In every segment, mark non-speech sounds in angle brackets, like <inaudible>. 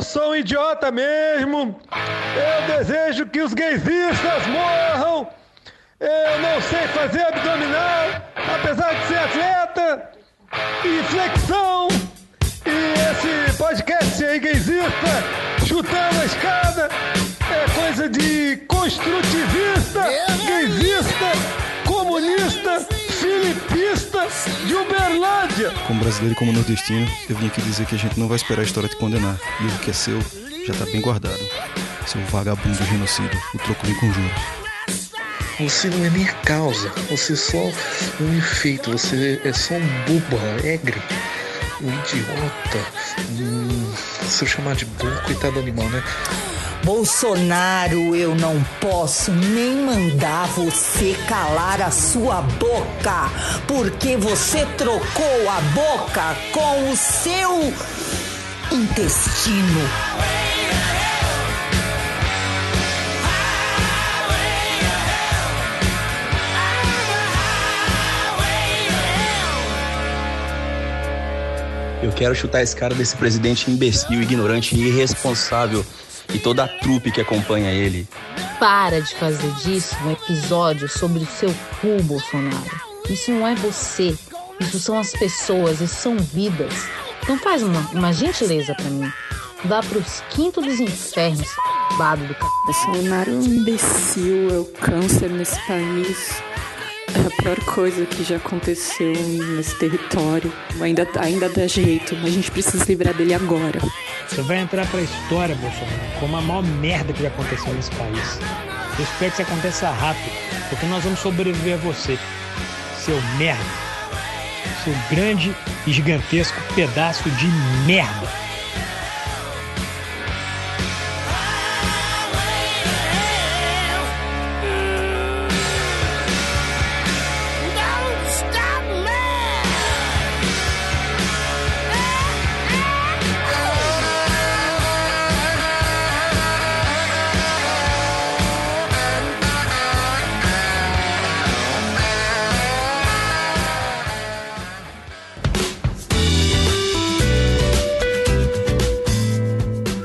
Eu sou um idiota mesmo. Eu desejo que os gaysistas morram. Eu não sei fazer abdominal, apesar de ser atleta. E flexão. E esse podcast aí, gaysista, chutando a escada, é coisa de construtivista, gaysista, comunista, de Uberlândia. Como brasileiro e como nordestino, eu vim aqui dizer que a gente não vai esperar a história te condenar. E o que é seu já tá bem guardado. Seu vagabundo genocida, o troco vem com juros. Você não é nem a causa, você é só um efeito, você é só um bobo alegre, um idiota. Hum, se eu chamar de burro, coitado do animal, né? Bolsonaro, eu não posso nem mandar você calar a sua boca, porque você trocou a boca com o seu intestino. Eu quero chutar esse cara desse presidente imbecil, ignorante e irresponsável e toda a trupe que acompanha ele. Para de fazer disso um episódio sobre o seu cu, Bolsonaro. Isso não é você. Isso são as pessoas, isso são vidas. Então faz uma, uma gentileza para mim. Vá pros quintos dos infernos, bado do c... Bolsonaro é um imbecil, é o câncer nesse país. É a pior coisa que já aconteceu nesse território. Ainda, ainda dá jeito, mas a gente precisa se livrar dele agora. Você vai entrar pra história, Bolsonaro, como a maior merda que já aconteceu nesse país. Eu espero que isso aconteça rápido, porque nós vamos sobreviver a você, seu merda. Seu grande e gigantesco pedaço de merda.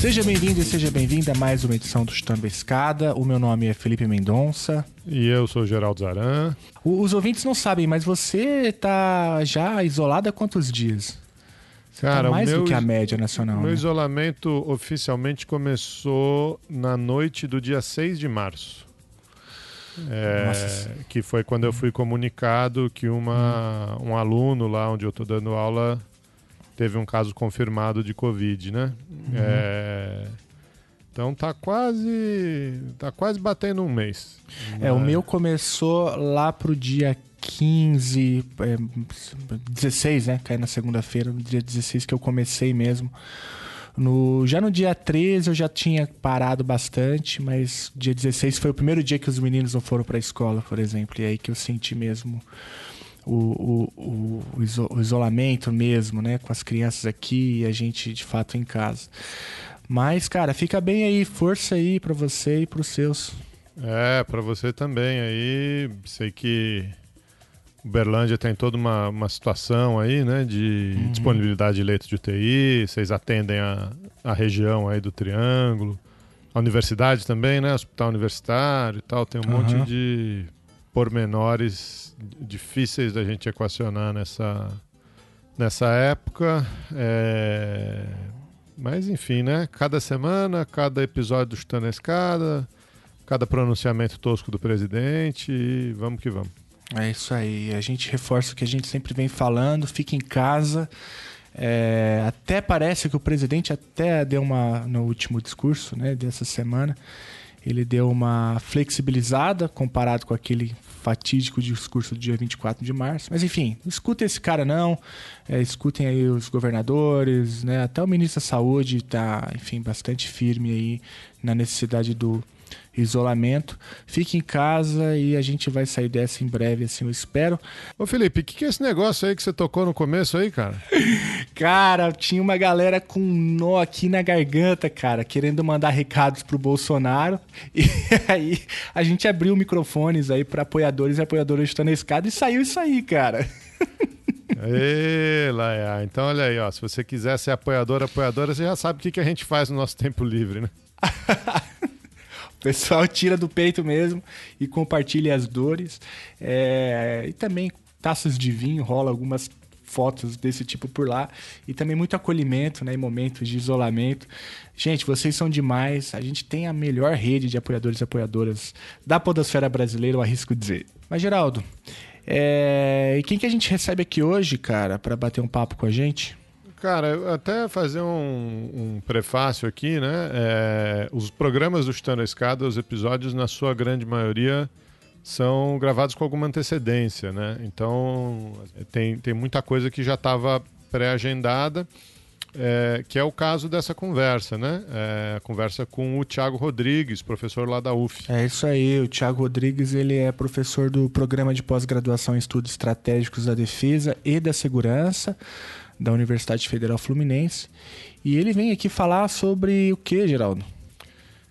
Seja bem-vindo e seja bem-vinda a mais uma edição do Chutando a Escada. O meu nome é Felipe Mendonça. E eu sou Geraldo Zaran. Os ouvintes não sabem, mas você tá já isolado há quantos dias? Você tá Cara, o mais meu do que a média nacional. Meu né? isolamento oficialmente começou na noite do dia 6 de março. É, que foi quando eu fui comunicado que uma, Hum. um aluno lá onde eu estou dando aula teve um caso confirmado de Covid, né? Uhum. É, então tá quase. tá quase batendo um mês. É, o meu começou lá pro dia 15, é, 16, né? Cai na segunda-feira, no dia 16 que eu comecei mesmo. No, já no dia 13 eu já tinha parado bastante, mas dia 16 foi o primeiro dia que os meninos não foram pra escola, por exemplo. E aí que eu senti mesmo o, o, o, o iso- o isolamento mesmo, né? Com as crianças aqui e a gente de fato em casa. Mas, cara, fica bem aí, força aí pra você e pros seus. É, pra você também aí. Sei que Uberlândia tem toda uma, uma situação aí, né? De Uhum. disponibilidade de leitos de UTI. Vocês atendem a, a região aí do Triângulo. A universidade também, né? Hospital universitário e tal. Tem um Aham. monte de pormenores difíceis da gente equacionar nessa, nessa época. É, Mas enfim, né? Cada semana, cada episódio do Chutando a Escada cada pronunciamento tosco do presidente e vamos que vamos. É isso aí. A gente reforça o que a gente sempre vem falando. Fica em casa. É, até parece que o presidente até deu uma no último discurso, né, dessa semana, ele deu uma flexibilizada comparado com aquele fatídico discurso do dia 24 de março. Mas enfim, escuta esse cara não. É, escutem aí os governadores, né? Até o ministro da Saúde está, enfim, bastante firme aí na necessidade do isolamento. Fique em casa e a gente vai sair dessa em breve, assim, eu espero. Ô Felipe, o que, que é esse negócio aí que você tocou no começo aí, cara? <laughs> Cara, tinha uma galera com um nó aqui na garganta, cara, querendo mandar recados pro Bolsonaro. E <laughs> aí a gente abriu microfones aí para apoiadores e apoiadoras chutando a escada e saiu isso aí, cara. <laughs> Ê, Laia. Então, olha aí, ó. Se você quiser ser apoiador, apoiadora, você já sabe o que, que a gente faz no nosso tempo livre, né? Pessoal <laughs> tira do peito mesmo e compartilha as dores. É... E também taças de vinho, rola algumas fotos desse tipo por lá e também muito acolhimento, né, em momentos de isolamento. Gente, vocês são demais. A gente tem a melhor rede de apoiadores e apoiadoras da podosfera brasileira, eu arrisco dizer. Mas Geraldo, é... e quem que a gente recebe aqui hoje, cara, para bater um papo com a gente? Cara, até fazer um, um prefácio aqui, né? É... os programas do Chutando a Escada, os episódios, na sua grande maioria, são gravados com alguma antecedência, né? Então tem, tem muita coisa que já estava pré-agendada, é, que é o caso dessa conversa, né? É, a conversa com o Tiago Rodrigues, professor lá da UF. É isso aí, o Tiago Rodrigues ele é professor do Programa de Pós-Graduação em Estudos Estratégicos da Defesa e da Segurança da Universidade Federal Fluminense. E ele vem aqui falar sobre o que, Geraldo?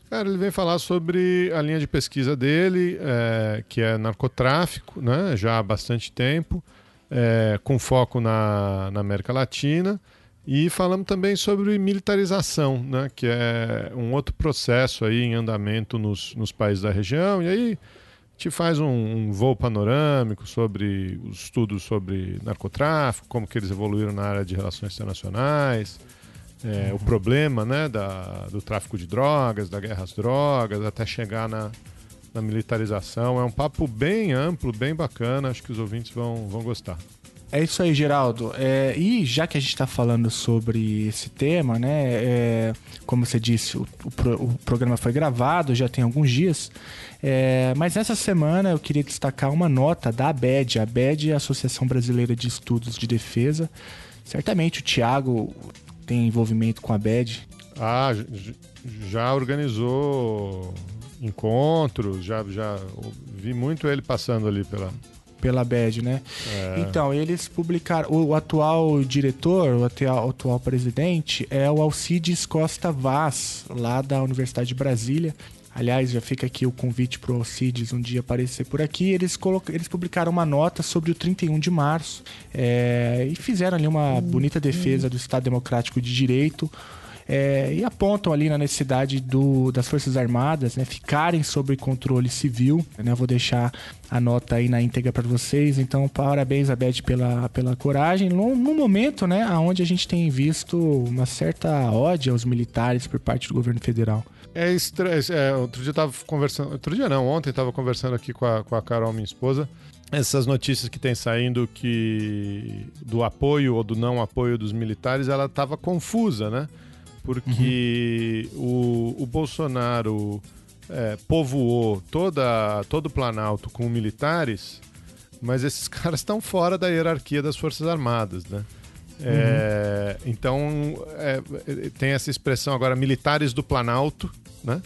Cara, ele vem falar sobre a linha de pesquisa dele, é, que é narcotráfico, né, já há bastante tempo, é, com foco na, na, América Latina. E falamos também sobre militarização, né, que é um outro processo aí em andamento nos, nos países da região. E aí gente faz um, um voo panorâmico sobre os estudos sobre narcotráfico, como que eles evoluíram na área de relações internacionais, é, o problema né, da, do tráfico de drogas, da guerra às drogas, até chegar na, na militarização. É um papo bem amplo, bem bacana, acho que os ouvintes vão, vão gostar. É isso aí, Geraldo. É, e já que a gente está falando sobre esse tema, né? É, como você disse, o, o, o, programa foi gravado já tem alguns dias. É, mas essa semana eu queria destacar uma nota da ABED. A ABED é a Associação Brasileira de Estudos de Defesa. Certamente o Tiago tem envolvimento com a BED? Ah, já organizou encontros, já, já vi muito ele passando ali pela, pela BED, né? É. Então, eles publicaram. O, atual diretor, o atual, o atual, presidente é o Alcides Costa Vaz, lá da Universidade de Brasília. Aliás, já fica aqui o convite para o Alcides um dia aparecer por aqui. Eles, eles publicaram uma nota sobre o 31 de março é, e fizeram ali uma bonita defesa do Estado Democrático de Direito. É, e apontam ali na necessidade do, das Forças Armadas né, ficarem sob controle civil. Né, vou deixar a nota aí na íntegra para vocês. Então, parabéns, Abed, pela, pela coragem. No, no, momento né, onde a gente tem visto uma certa ódio aos militares por parte do governo federal. É estranho. É, outro dia eu tava conversando. Outro dia não, ontem estava conversando aqui com a, com a Carol, minha esposa. Essas notícias que tem saindo que do apoio ou do não apoio dos militares, ela estava confusa, né? Porque uhum. o, o Bolsonaro é, povoou toda, todo o Planalto com militares, mas esses <laughs> caras estão fora da hierarquia das Forças Armadas, né? É, uhum. Então, é, tem essa expressão agora, militares do Planalto, né?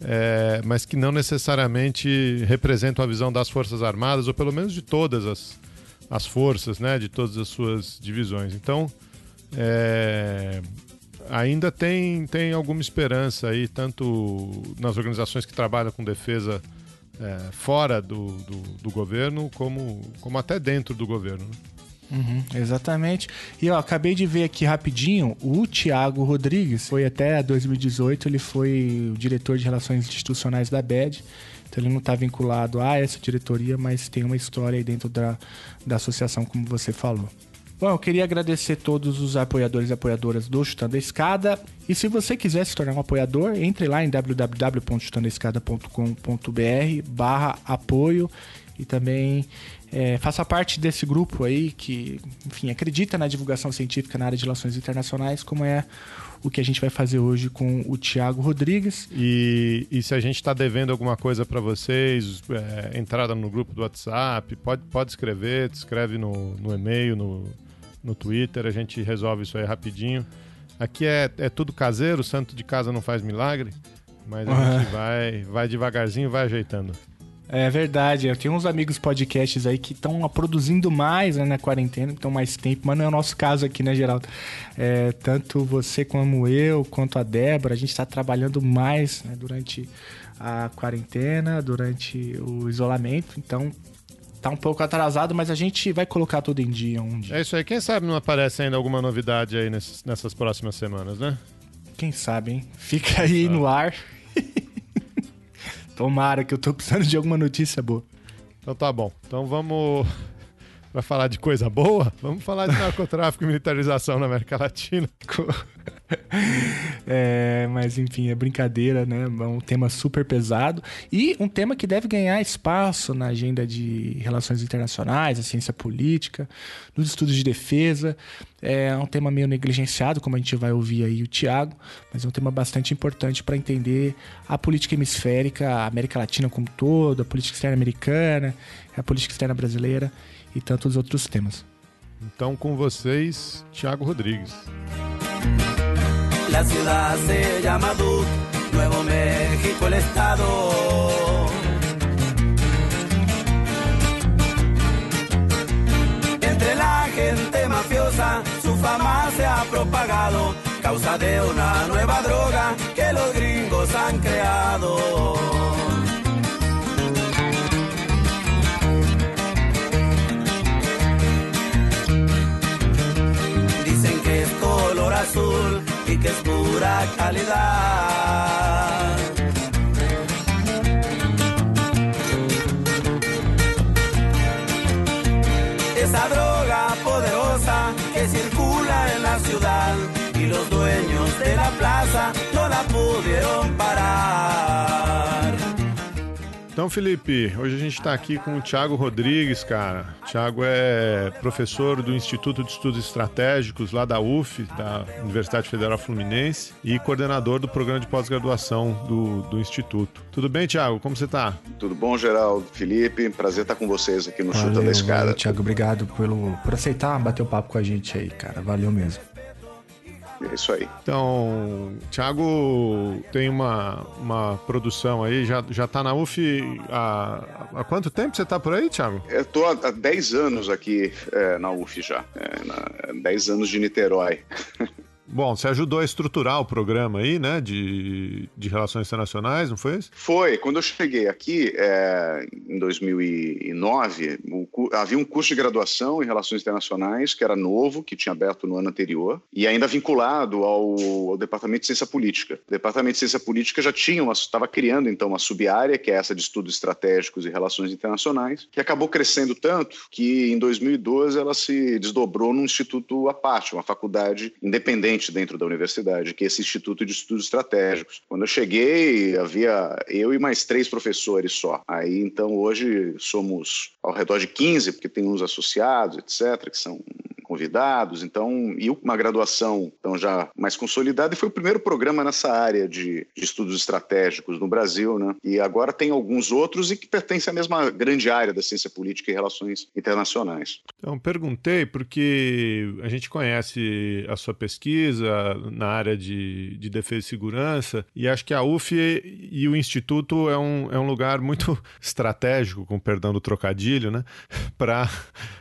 É, mas que não necessariamente representam a visão das Forças Armadas, ou pelo menos de todas as, as forças, né? De todas as suas divisões. Então, é, ainda tem, tem alguma esperança aí, tanto nas organizações que trabalham com defesa é, fora do, do, do, governo, como, como até dentro do governo. Né? Uhum, exatamente. E ó, acabei de ver aqui rapidinho, o Tiago Rodrigues foi até 2018, ele foi o diretor de relações institucionais da BED. Então ele não está vinculado a essa diretoria, mas tem uma história aí dentro da, da associação, como você falou. Bom, eu queria agradecer todos os apoiadores e apoiadoras do Chutando a Escada. E se você quiser se tornar um apoiador, entre lá em www.chutandoescada.com.br barra apoio e também é, faça parte desse grupo aí que, enfim, acredita na divulgação científica na área de relações internacionais, como é o que a gente vai fazer hoje com o Tiago Rodrigues. E, e, se a gente está devendo alguma coisa para vocês, é, entrada no grupo do WhatsApp, pode, pode escrever, escreve no, no e-mail, no, no Twitter, a gente resolve isso aí rapidinho. Aqui é, é tudo caseiro, santo de casa não faz milagre. Mas a gente <laughs> vai, vai devagarzinho, vai ajeitando. É verdade, eu tenho uns amigos podcasts aí que estão produzindo mais né, na quarentena, estão mais tempo, mas não é o nosso caso aqui, né, Geraldo? É, tanto você como eu, quanto a Débora, a gente está trabalhando mais né, durante a quarentena, durante o isolamento, então tá um pouco atrasado, mas a gente vai colocar tudo em dia um dia. É isso aí, quem sabe não aparece ainda alguma novidade aí nessas, nessas próximas semanas, né? Quem sabe, hein? Fica aí no ar. <laughs> Tomara que eu tô precisando de alguma notícia boa. Então tá bom. Então vamos. Pra falar de coisa boa, vamos falar de <laughs> narcotráfico e militarização na América Latina. <laughs> É, mas enfim, é brincadeira, né? É um tema super pesado e um tema que deve ganhar espaço na agenda de relações internacionais, a ciência política, nos estudos de defesa. É um tema meio negligenciado, como a gente vai ouvir aí o Tiago, mas é um tema bastante importante para entender a política hemisférica, a América Latina como um todo, a política externa americana, a política externa brasileira e tantos outros temas. Então, com vocês, Tiago Rodrigues. La ciudad se llama Duke, Nuevo México el estado. Entre la gente mafiosa su fama se ha propagado, causa de una nueva droga que los gringos han creado. Que es pura calidad. Esa droga poderosa que circula en la ciudad y los dueños de la plaza no la pudieron parar. Então, Felipe, hoje a gente está aqui com o Tiago Rodrigues, cara. O Tiago é professor do Instituto de Estudos Estratégicos lá da UF, da Universidade Federal Fluminense, e coordenador do programa de pós-graduação do, do Instituto. Tudo bem, Tiago? Como você está? Tudo bom, Geraldo? Felipe, prazer estar com vocês aqui no Chuta da Escada. valeu, Thiago, obrigado pelo, por aceitar bater o papo com a gente aí, cara. Valeu mesmo. É isso aí. Então, Thiago tem uma, uma produção aí, já, já tá na UF há, há quanto tempo você tá por aí, Thiago? Eu estou há há 10 anos aqui é, na UF já. É, na, 10 anos de Niterói. <laughs> Bom, você ajudou a estruturar o programa aí, né, de, de relações internacionais, não foi isso? Foi, quando eu cheguei aqui, é, em 2009, o havia um curso de graduação em Relações Internacionais, que era novo, que tinha aberto no ano anterior, e ainda vinculado ao, ao Departamento de Ciência Política. O Departamento de Ciência Política já tinha, estava criando então uma sub-área, que é essa de Estudos Estratégicos e Relações Internacionais, que acabou crescendo tanto que em 2012 ela se desdobrou num instituto à parte, uma faculdade independente dentro da universidade, que é esse Instituto de Estudos Estratégicos. Quando eu cheguei, havia eu e mais três professores só. Aí, então, hoje somos ao redor de 15, porque tem uns associados, etc., que são convidados, então, e uma graduação então já mais consolidada, e foi o primeiro programa nessa área de, de estudos estratégicos no Brasil, né? E agora tem alguns outros e que pertencem à mesma grande área da ciência política e relações internacionais. Então, perguntei porque a gente conhece a sua pesquisa na área de, de defesa e segurança, e acho que a UF e o Instituto é um, é um lugar muito <laughs> estratégico, com perdão do trocadilho, né, <laughs> para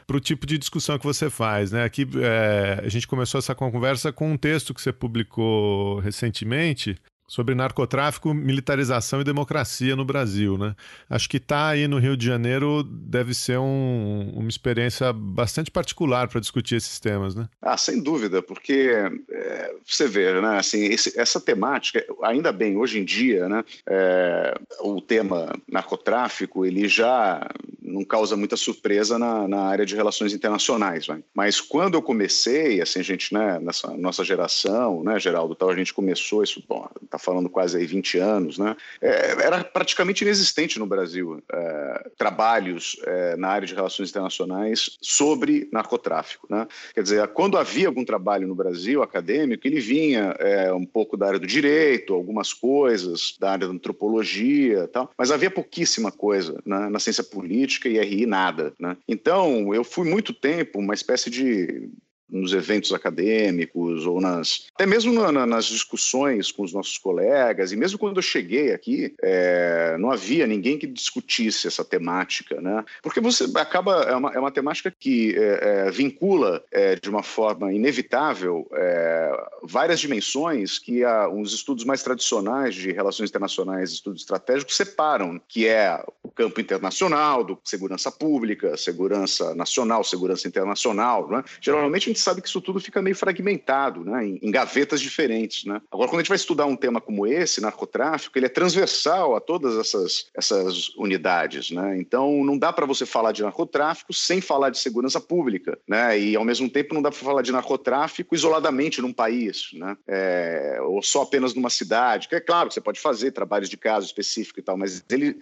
o tipo de discussão que você faz. Né? Aqui é, a gente começou essa conversa com um texto que você publicou recentemente sobre narcotráfico, militarização e democracia no Brasil, né? Acho que estar aí no Rio de Janeiro deve ser um- uma experiência bastante particular para discutir esses temas, né? Ah, sem dúvida, porque é, você vê, né, assim, esse- essa temática, ainda bem, hoje em dia, né, é, o tema narcotráfico, ele já não causa muita surpresa na, na área de relações internacionais, vai. mas quando eu comecei, assim, gente, né, nessa nossa geração, né, Geraldo, tal, a gente começou isso, bom, tá falando quase aí 20 anos, né, é, era praticamente inexistente no Brasil é, trabalhos é, na área de relações internacionais sobre narcotráfico, né, Quer dizer, quando havia algum trabalho no Brasil acadêmico, ele vinha é, um pouco da área do direito, algumas coisas da área da antropologia, tal, mas havia pouquíssima coisa né, na ciência política e RI nada. Né? Então, eu fui muito tempo uma espécie de nos eventos acadêmicos ou nas até mesmo na, na, nas discussões com os nossos colegas e mesmo quando eu cheguei aqui é, não havia ninguém que discutisse essa temática, né? Porque você acaba é uma, é uma temática que é, é vincula é, de uma forma inevitável é, várias dimensões que a, os estudos mais tradicionais de relações internacionais, estudos estratégicos separam, que é o campo internacional, do segurança pública, segurança nacional, segurança internacional, né? Geralmente a gente sabe que isso tudo fica meio fragmentado, né, em, em, gavetas diferentes, né. Agora, quando a gente vai estudar um tema como esse, narcotráfico, ele é transversal a todas essas, essas unidades, né. Então, não dá para você falar de narcotráfico sem falar de segurança pública, né, e ao mesmo tempo não dá para falar de narcotráfico isoladamente num país, né, é, ou só apenas numa cidade. Que é claro que você pode fazer trabalhos de caso específico e tal, mas ele,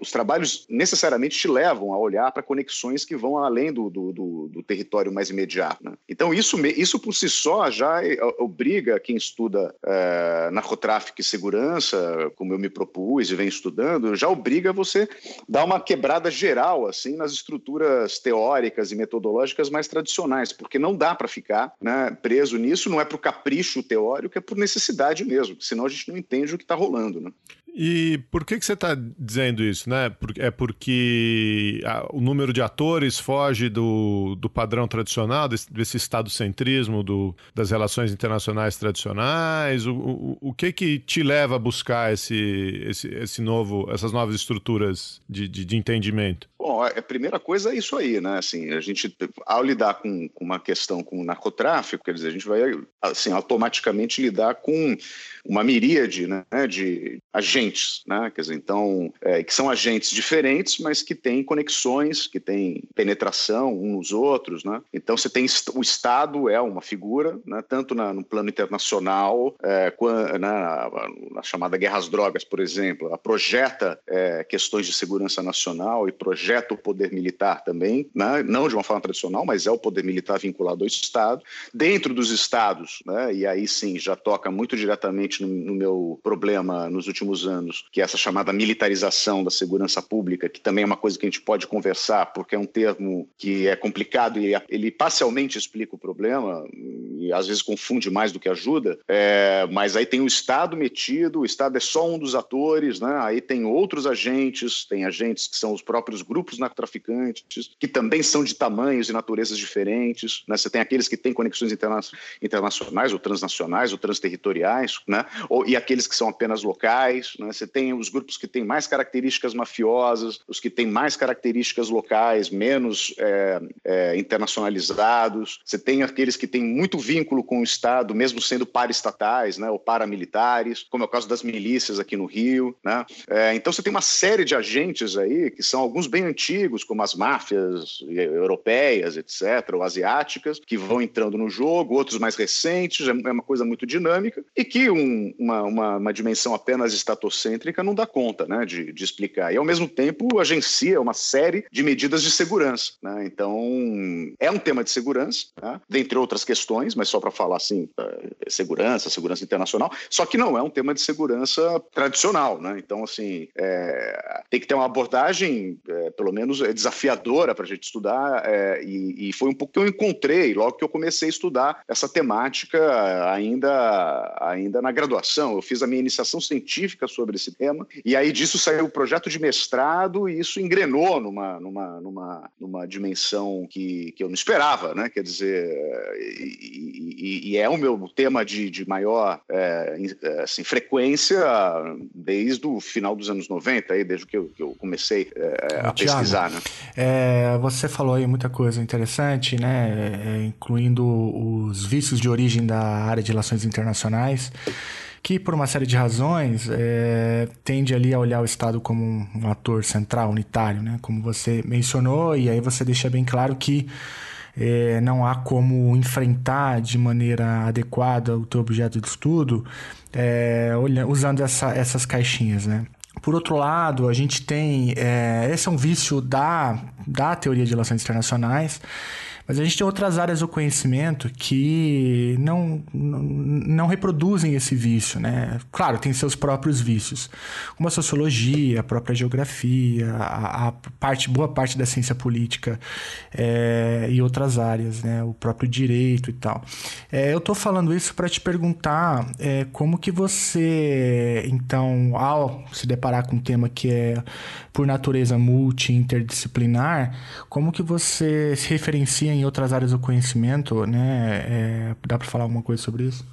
os trabalhos necessariamente te levam a olhar para conexões que vão além do, do, do, do território mais imediato. Né. Então, isso, isso por si só já é, obriga quem estuda é, narcotráfico e segurança, como eu me propus e venho estudando, já obriga você dar uma quebrada geral assim nas estruturas teóricas e metodológicas mais tradicionais, porque não dá para ficar né, preso nisso, não é por capricho teórico, é por necessidade mesmo, senão a gente não entende o que está rolando. Né? E por que, que você está dizendo isso, né? É porque o número de atores foge do, do padrão tradicional, desse, desse estado-centrismo do, das relações internacionais tradicionais? O, o, o, que que te leva a buscar esse, esse, esse novo, essas novas estruturas de, de, de entendimento? A primeira coisa é isso aí, né? Assim, a gente, ao lidar com, com uma questão como narcotráfico, quer dizer, a gente vai, assim, automaticamente lidar com uma miríade né, de agentes, né? Quer dizer, então, é, que são agentes diferentes, mas que têm conexões, que têm penetração uns nos outros, né? Então, você tem o Estado é uma figura, né, tanto na, no plano internacional, é, na, na, na, chamada guerra às drogas, por exemplo, ela projeta é, questões de segurança nacional e projeta o poder militar também, né? não de uma forma tradicional, mas é o poder militar vinculado ao Estado. Dentro dos Estados, né? e aí sim já toca muito diretamente no, no meu problema nos últimos anos, que é essa chamada militarização da segurança pública, que também é uma coisa que a gente pode conversar, porque é um termo que é complicado e ele parcialmente explica o problema, e às vezes confunde mais do que ajuda, é, mas aí tem o Estado metido, o Estado é só um dos atores, né? aí tem outros agentes, tem agentes que são os próprios grupos grupos narcotraficantes, que também são de tamanhos e naturezas diferentes. Né? Você tem aqueles que têm conexões interna internacionais, ou transnacionais, ou transterritoriais, né? ou, e aqueles que são apenas locais. Né? Você tem os grupos que têm mais características mafiosas, os que têm mais características locais, menos é, é, internacionalizados. Você tem aqueles que têm muito vínculo com o Estado, mesmo sendo paraestatais né? ou paramilitares, como é o caso das milícias aqui no Rio. Né? É, então você tem uma série de agentes aí, que são alguns bem antigos, como as máfias europeias, etc., ou asiáticas, que vão entrando no jogo, outros mais recentes, é, é uma coisa muito dinâmica, e que um, uma, uma, uma, dimensão apenas estatocêntrica não dá conta né, de, de, explicar. E, ao mesmo tempo, agencia uma série de medidas de segurança. Né? Então, é um tema de segurança, né? dentre outras questões, mas só para falar assim, é, segurança, segurança internacional, só que não é um tema de segurança tradicional. Né? Então, assim, é, tem que ter uma abordagem é, pelo menos é desafiadora para a gente estudar, é, e, e, foi um pouco que eu encontrei logo que eu comecei a estudar essa temática ainda, ainda na graduação. Eu fiz a minha iniciação científica sobre esse tema, e aí disso saiu o projeto de mestrado, e isso engrenou numa, numa, numa, numa dimensão que, que eu não esperava, né? Quer dizer, e, e, e é o meu tema de, de maior é, assim, frequência desde o final dos anos 90, aí, desde que eu, que eu comecei é, a Thiago, pesquisar, né? É, você falou aí muita coisa interessante, né? É, incluindo os vícios de origem da área de relações internacionais que por uma série de razões é, tende ali a olhar o Estado como um, um, ator central, unitário, né? Como você mencionou, e aí você deixa bem claro que é, não há como enfrentar de maneira adequada o teu objeto de estudo é, olhando, usando essa, essas caixinhas, né? Por outro lado, a gente tem. É, esse é um vício da, da teoria de relações internacionais, Mas a gente tem outras áreas do conhecimento que não, não, não reproduzem esse vício, né? Claro, tem seus próprios vícios, como a sociologia, a própria geografia, a, a parte, boa parte da ciência política é, e outras áreas, né? O próprio direito e tal. É, eu estou falando isso para te perguntar é, como que você, então, ao se deparar com um tema que é por natureza multi-interdisciplinar, como que você se referencia em outras áreas do conhecimento, né? É, dá para falar alguma coisa sobre isso?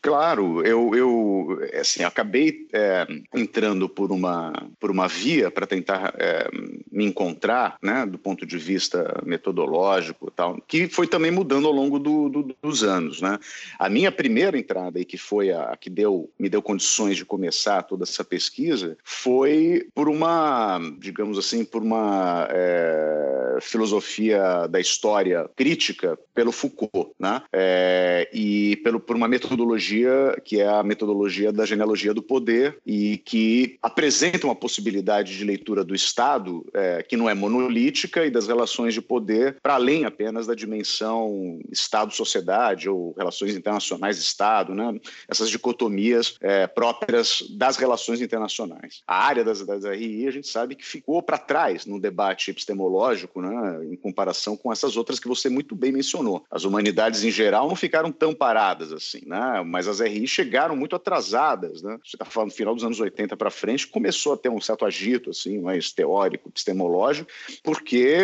Claro, eu, eu assim, acabei é, entrando por uma, por uma via para tentar é, me encontrar, né, do ponto de vista metodológico tal, que foi também mudando ao longo do, do, dos anos, né. A minha primeira entrada e que foi a, a, que deu, me deu condições de começar toda essa pesquisa foi por uma, digamos assim, por uma é, filosofia da história crítica pelo Foucault, né, é, e pelo, por uma metodologia metodologia que é a metodologia da genealogia do poder e que apresenta uma possibilidade de leitura do Estado é, que não é monolítica e das relações de poder para além apenas da dimensão Estado-sociedade ou relações internacionais-Estado, né? essas dicotomias é, próprias das relações internacionais. A área das, das RI a gente sabe que ficou para trás no debate epistemológico né? em comparação com essas outras que você muito bem mencionou. As humanidades em geral não ficaram tão paradas assim, né? Mas as RI chegaram muito atrasadas, né? Você está falando final dos anos 80 para frente, começou a ter um certo agito, assim, mais teórico, epistemológico, porque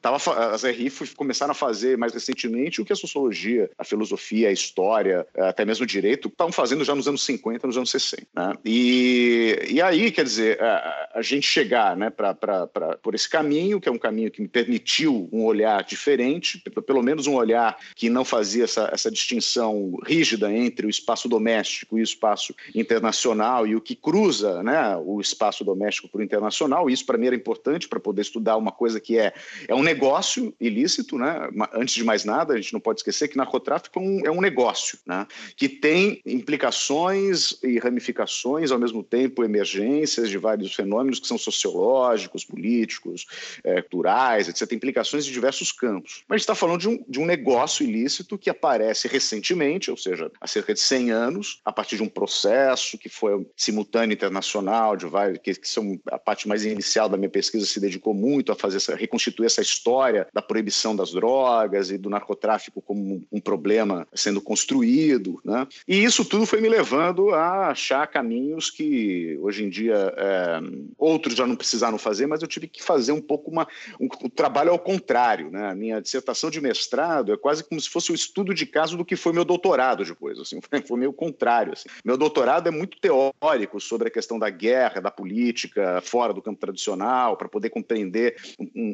tava, as RI começaram a fazer mais recentemente o que a sociologia, a filosofia, a história, até mesmo o direito, estavam fazendo já nos anos 50, nos anos 60. Né? E, e aí, quer dizer, a, a gente chegar né, pra, pra, pra, por esse caminho, que é um caminho que me permitiu um olhar diferente, pelo menos um olhar que não fazia essa, essa distinção rígida entre o espaço doméstico e o espaço internacional e o que cruza né, o espaço doméstico para o internacional. Isso, para mim, era importante para poder estudar uma coisa que é, é um negócio ilícito. Né? Antes de mais nada, a gente não pode esquecer que narcotráfico é um, é um negócio né? que tem implicações e ramificações, ao mesmo tempo, emergências de vários fenômenos que são sociológicos, políticos, é, culturais, etc. Tem implicações em diversos campos. Mas a gente está falando de um, de um negócio ilícito que aparece recentemente, ou seja, há cerca de 100 anos, a partir de um processo que foi simultâneo internacional, de vários, que, que são a parte mais inicial da minha pesquisa se dedicou muito a fazer essa, reconstituir essa história da proibição das drogas e do narcotráfico como um, um problema sendo construído, né? E isso tudo foi me levando a achar caminhos que hoje em dia é, outros já não precisaram fazer, mas eu tive que fazer um pouco uma, um, um trabalho ao contrário, né? A minha dissertação de mestrado é quase como se fosse o um estudo de caso do que foi meu doutorado depois. Assim, <laughs> foi, meio contrário. Assim. Meu doutorado é muito teórico sobre a questão da guerra, da política, fora do campo tradicional, para poder compreender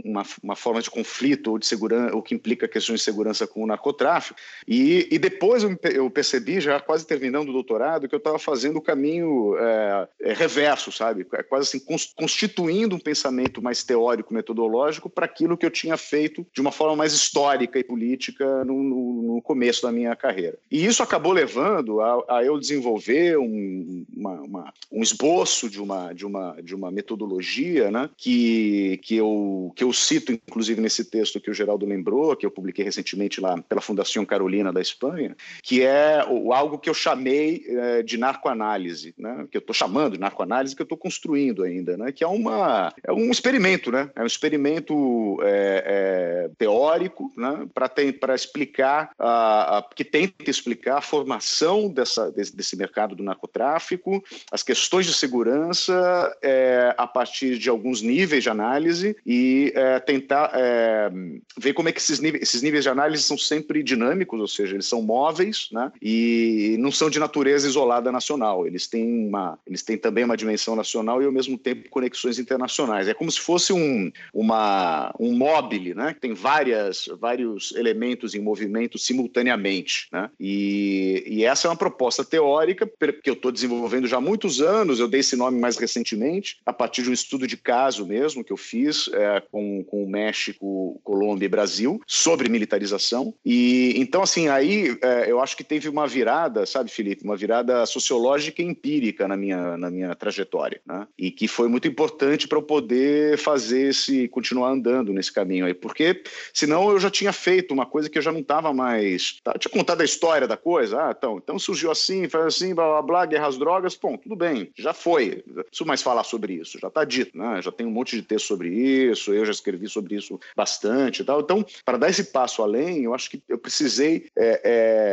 uma, uma forma de conflito ou de segurança, o que implica questões de segurança com o narcotráfico. E, e depois eu, percebi, já quase terminando o doutorado, que eu estava fazendo o caminho é, é, reverso, sabe? É quase assim, constituindo um pensamento mais teórico, metodológico, para aquilo que eu tinha feito de uma forma mais histórica e política no, no, no começo da minha carreira. E isso acabou levando a, a eu desenvolver um, uma, uma, um esboço de uma, de uma, de uma metodologia né, que, que, eu, que eu cito, inclusive, nesse texto que o Geraldo lembrou, que eu publiquei recentemente lá pela Fundação Carolina da Espanha, que é algo que eu chamei é, de narcoanálise, né, que eu estou chamando de narcoanálise, que eu estou construindo ainda, né, que é, uma, é um experimento, né, é um experimento é, é, teórico né, para explicar, a, a, que tenta explicar formação dessa, desse, mercado do narcotráfico, as questões de segurança é, a partir de alguns níveis de análise e é, tentar é, ver como é que esses níveis, esses níveis de análise são sempre dinâmicos, ou seja, eles são móveis né, e não são de natureza isolada nacional. Eles têm, uma, eles têm também uma dimensão nacional e, ao mesmo tempo, conexões internacionais. É como se fosse um, uma, um mobile, né, que tem várias, vários elementos em movimento simultaneamente. Né, e e essa é uma proposta teórica que eu estou desenvolvendo já há muitos anos. Eu dei esse nome mais recentemente, a partir de um estudo de caso mesmo que eu fiz é, com, com o México, Colômbia e Brasil sobre militarização. E então, assim, aí é, eu acho que teve uma virada, sabe, Felipe, uma virada sociológica e empírica na minha, na minha trajetória, né? E que foi muito importante para eu poder fazer esse, continuar andando nesse caminho aí, porque senão eu já tinha feito uma coisa que eu já não estava mais. Tá, eu tinha contado a história da coisa, ah, então, então surgiu assim, faz assim, blá blá blá, guerra às drogas, bom, tudo bem, já foi. Não preciso mais falar sobre isso, já está dito, né? Já tem um monte de texto sobre isso, eu já escrevi sobre isso bastante e tal. Então, para dar esse passo além, eu acho que eu precisei é,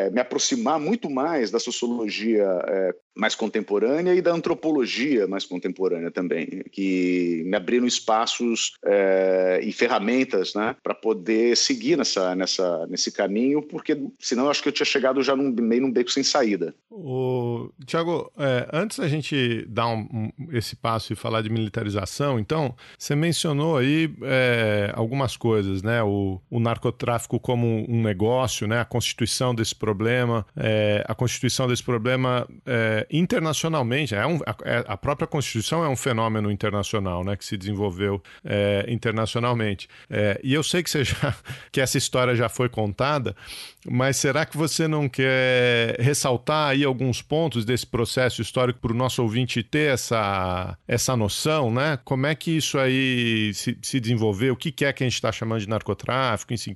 é, me aproximar muito mais da sociologia é, mais contemporânea e da antropologia mais contemporânea também, que me abriram espaços é, e ferramentas né, para poder seguir nessa, nessa, nesse caminho, porque senão eu acho que eu tinha chegado já num, meio num beco sem saída. O... Tiago, é, antes da gente dar um, um, esse passo e falar de militarização, então, você mencionou aí é, algumas coisas, né? O, o, narcotráfico como um negócio, né? a constituição desse problema, é, a constituição desse problema é, internacionalmente, é um, a, é, a, própria Constituição é um fenômeno internacional, né, que se desenvolveu é, internacionalmente. E eu sei que, já, <laughs> que essa história já foi contada, mas será que você não quer ressaltar aí alguns pontos desse processo histórico para o nosso ouvinte ter essa, essa noção, né? Como é que isso aí se, se desenvolveu? O que, que é que a gente está chamando de narcotráfico? Enfim,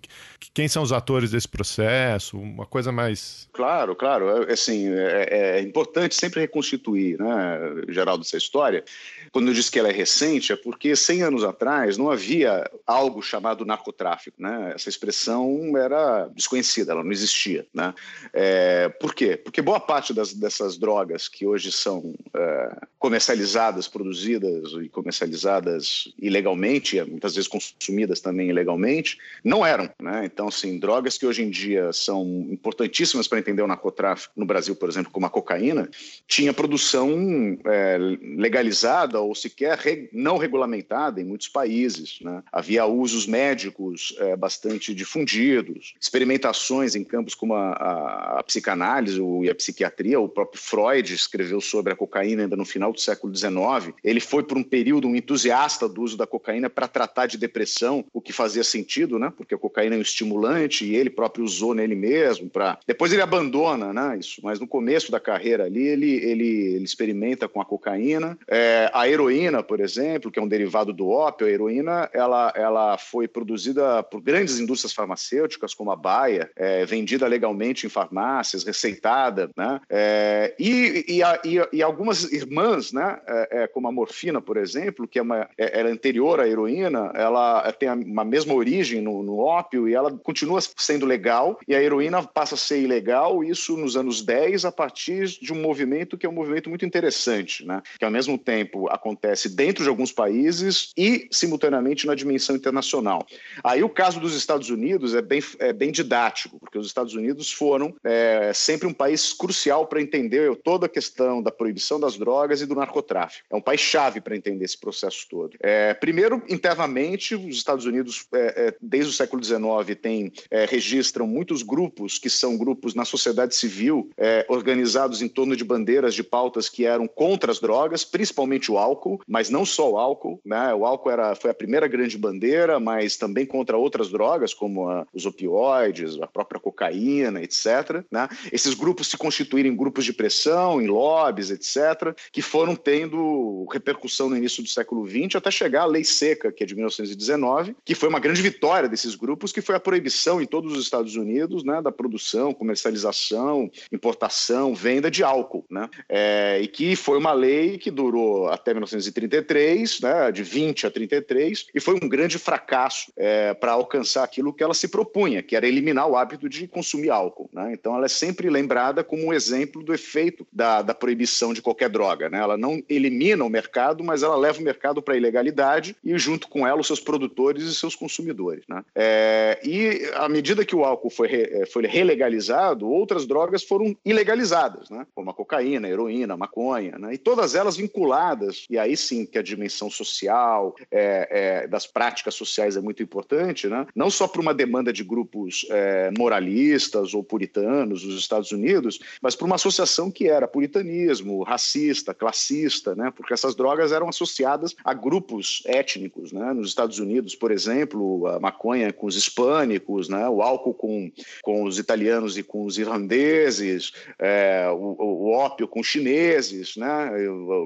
quem são os atores desse processo? Uma coisa mais... Claro, claro. É, assim, é, é importante sempre reconstituir, né, Geraldo, essa história. Quando eu disse que ela é recente, é porque 100 anos atrás não havia algo chamado narcotráfico, né? Essa expressão era desconhecida, ela não existia, né? É, por quê? Porque boa parte das, dessas drogas que hoje são é, comercializadas, produzidas e comercializadas ilegalmente, muitas vezes consumidas também ilegalmente, não eram, né? Então, assim, drogas que hoje em dia são importantíssimas para entender o narcotráfico no Brasil, por exemplo, como a cocaína, tinha produção é, legalizada ou sequer re, não regulamentada em muitos países. Né? Havia usos médicos é, bastante difundidos, experimentações em campos como a, a, a psicanálise e a psiquiatria. O próprio Freud escreveu sobre a cocaína ainda no final do século XIX. Ele foi, por um período, um entusiasta do uso da cocaína para tratar de depressão, o que fazia sentido, né? porque a cocaína é um estimulante e ele próprio usou nele mesmo. Pra... Depois ele abandona né, isso, mas no começo da carreira ali ele, ele, ele experimenta com a cocaína. É, a heroína, por exemplo, que é um derivado do ópio, a heroína ela, ela foi produzida por grandes indústrias farmacêuticas, como a Baia, é, vendida legalmente em farmácias, receitada, né? É, e, e, e, e, algumas irmãs, né? É, é, como a morfina, por exemplo, que é uma, é, ela é anterior à heroína, ela tem uma mesma origem no, no ópio e ela continua sendo legal, e a heroína passa a ser ilegal, isso nos anos 10, a partir de um movimento que é um movimento muito interessante, né? que ao mesmo tempo acontece dentro de alguns países e simultaneamente na dimensão internacional. Aí o caso dos Estados Unidos é bem, é bem didático, porque os Estados Unidos foram é, sempre um país crucial para entender toda a questão da proibição das drogas e do narcotráfico. É um país chave para entender esse processo todo. É, primeiro, internamente, os Estados Unidos, é, é desde o século XIX, tem, é, registram muitos grupos que são grupos na sociedade civil é, organizados em torno de bandeiras de pautas que eram contra as drogas, principalmente o álcool, mas não só o álcool. Né? O álcool era, foi a primeira grande bandeira, mas também contra outras drogas, como a, os opioides, a própria cocaína, etc. Né? Esses grupos se constituíram em grupos de pressão, em lobbies, etc., que foram tendo repercussão no início do século XX até chegar à Lei Seca, que é de 1919, que foi uma grande vitória desses grupos, que foi a proibição em todos os Estados Unidos né, da produção, comercialização, importação, venda de álcool, né? É, e que foi uma lei que durou até 1933, né, de 20 a 33, e foi um grande fracasso é, para alcançar aquilo que ela se propunha, que era eliminar o hábito de consumir álcool. Né? Então, ela é sempre lembrada como um exemplo do efeito da, da proibição de qualquer droga. Né? Ela não elimina o mercado, mas ela leva o mercado para a ilegalidade e, junto com ela, os seus produtores e seus consumidores. Né? É, e, à medida que o álcool foi, re, foi relegalizado, outras drogas foram ilegalizadas, né? como a cocaína, a heroína, a maconha, né? e todas elas vinculadas, e aí sim que a dimensão social, é, é, das práticas sociais é muito importante, né? não só para uma demanda de grupos é, moralistas ou puritanos dos Estados Unidos, mas por uma associação que era puritanismo, racista, classista, né? porque essas drogas eram associadas a grupos étnicos. Né? Nos Estados Unidos, por exemplo, a maconha com os hispânicos, né? o álcool com, com os italianos e com os irlandeses, é, o, o, ópio com os chineses, né?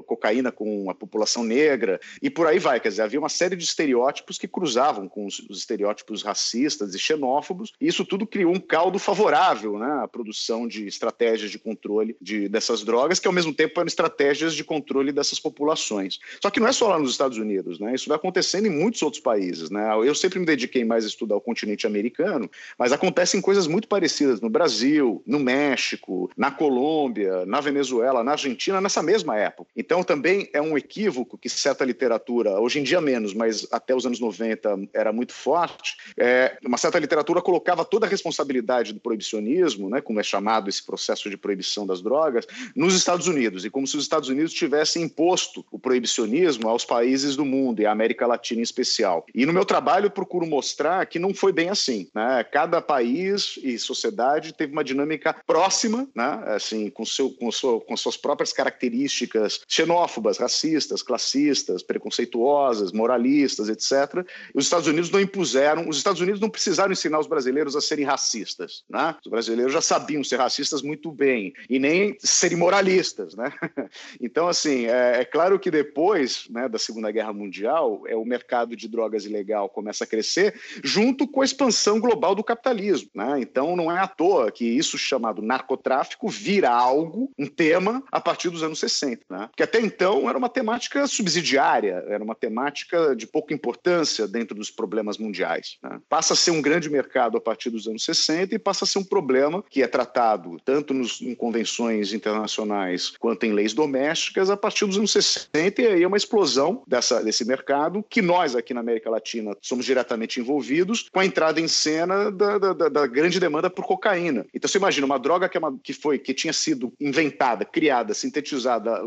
cocaína com a população negra, e por aí vai. Quer dizer, havia uma série de estereótipos que cruzavam com os, os estereótipos racistas e xenófobos, e isso tudo criou um caldo favorável né, à produção de estratégias de controle de, dessas drogas, que ao mesmo tempo eram estratégias de controle dessas populações. Só que não é só lá nos Estados Unidos, né? Isso vai acontecendo em muitos outros países, né? Eu sempre me dediquei mais a estudar o continente americano, mas acontecem coisas muito parecidas no Brasil, no México, na Colômbia, na Venezuela, na Argentina, nessa mesma época. Então também é um equívoco que certa literatura, hoje em dia menos, mas até os anos 90 era muito forte, é, uma certa literatura colocava toda a responsabilidade do proibicionismo, né, como é chamado esse processo de proibição das drogas, nos Estados Unidos, e como se os Estados Unidos tivessem imposto o proibicionismo aos países do mundo, e à América Latina em especial. E no meu trabalho eu procuro mostrar que não foi bem assim. Né? Cada país e sociedade teve uma dinâmica próxima, né? assim, com, seu, com, seu, com suas próprias características xenófobas, racistas, classistas, preconceituosas, moralistas, etc. Os Estados Unidos não impuseram, os Estados Unidos não precisaram ensinar os brasileiros a serem racistas. Né? Os brasileiros já sabiam ser racistas muito bem e nem serem moralistas. Né? <laughs> Então, assim, é, é claro que depois né, da Segunda Guerra Mundial, é, o mercado de drogas ilegal começa a crescer junto com a expansão global do capitalismo. Né? Então, não é à toa que isso chamado narcotráfico vira algo, um tema, a partir dos anos 60. Né? Porque até então era uma temática subsidiária, era uma temática de pouca importância dentro dos problemas mundiais. Né? Passa a ser um grande mercado a partir dos anos 60 e passa a ser um problema que é tratado tanto nos, em convenções internacionais quanto em leis domésticas a partir dos anos 60 e aí é uma explosão dessa, desse mercado que nós aqui na América Latina somos diretamente envolvidos com a entrada em cena da, da, da grande demanda por cocaína. Então você imagina uma droga que, é uma, que foi que tinha sido inventada, criada, sintetizada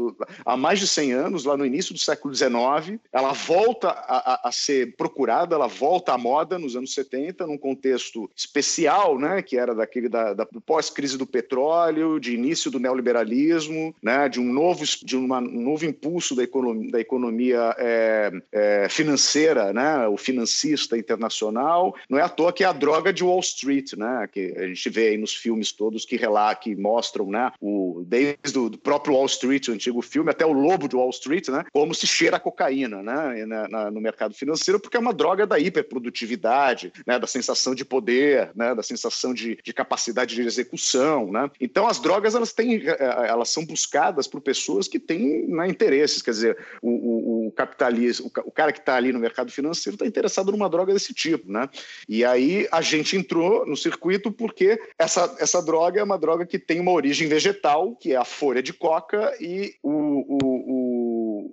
há mais de 100 anos, lá no início do século XIX, ela volta a, a, a ser procurada, ela volta à moda nos anos 70 num contexto especial, né, que era daquele da, da pós-crise do petróleo, de início do neoliberalismo, né, de um novo de uma, um novo impulso da economia, da economia é, é, financeira, né, o financista internacional. Não é à toa que é a droga de Wall Street, né, que a gente vê aí nos filmes todos que relatam, que mostram, né, o desde o próprio Wall Street, o antigo filme, até o lobo de Wall Street, né, como se cheira a cocaína, né, na, na, no mercado financeiro, porque é uma droga da hiperprodutividade, né, da sensação de poder, né, da sensação de, de capacidade de execução, né? Então as drogas elas têm, eh, eh, elas são buscadas por pessoas que têm né, interesses, quer dizer, o, o, o capitalismo, o, o, cara que está ali no mercado financeiro está interessado numa droga desse tipo, né? E aí a gente entrou no circuito porque essa, essa droga é uma droga que tem uma origem vegetal, que é a folha de coca e o, o,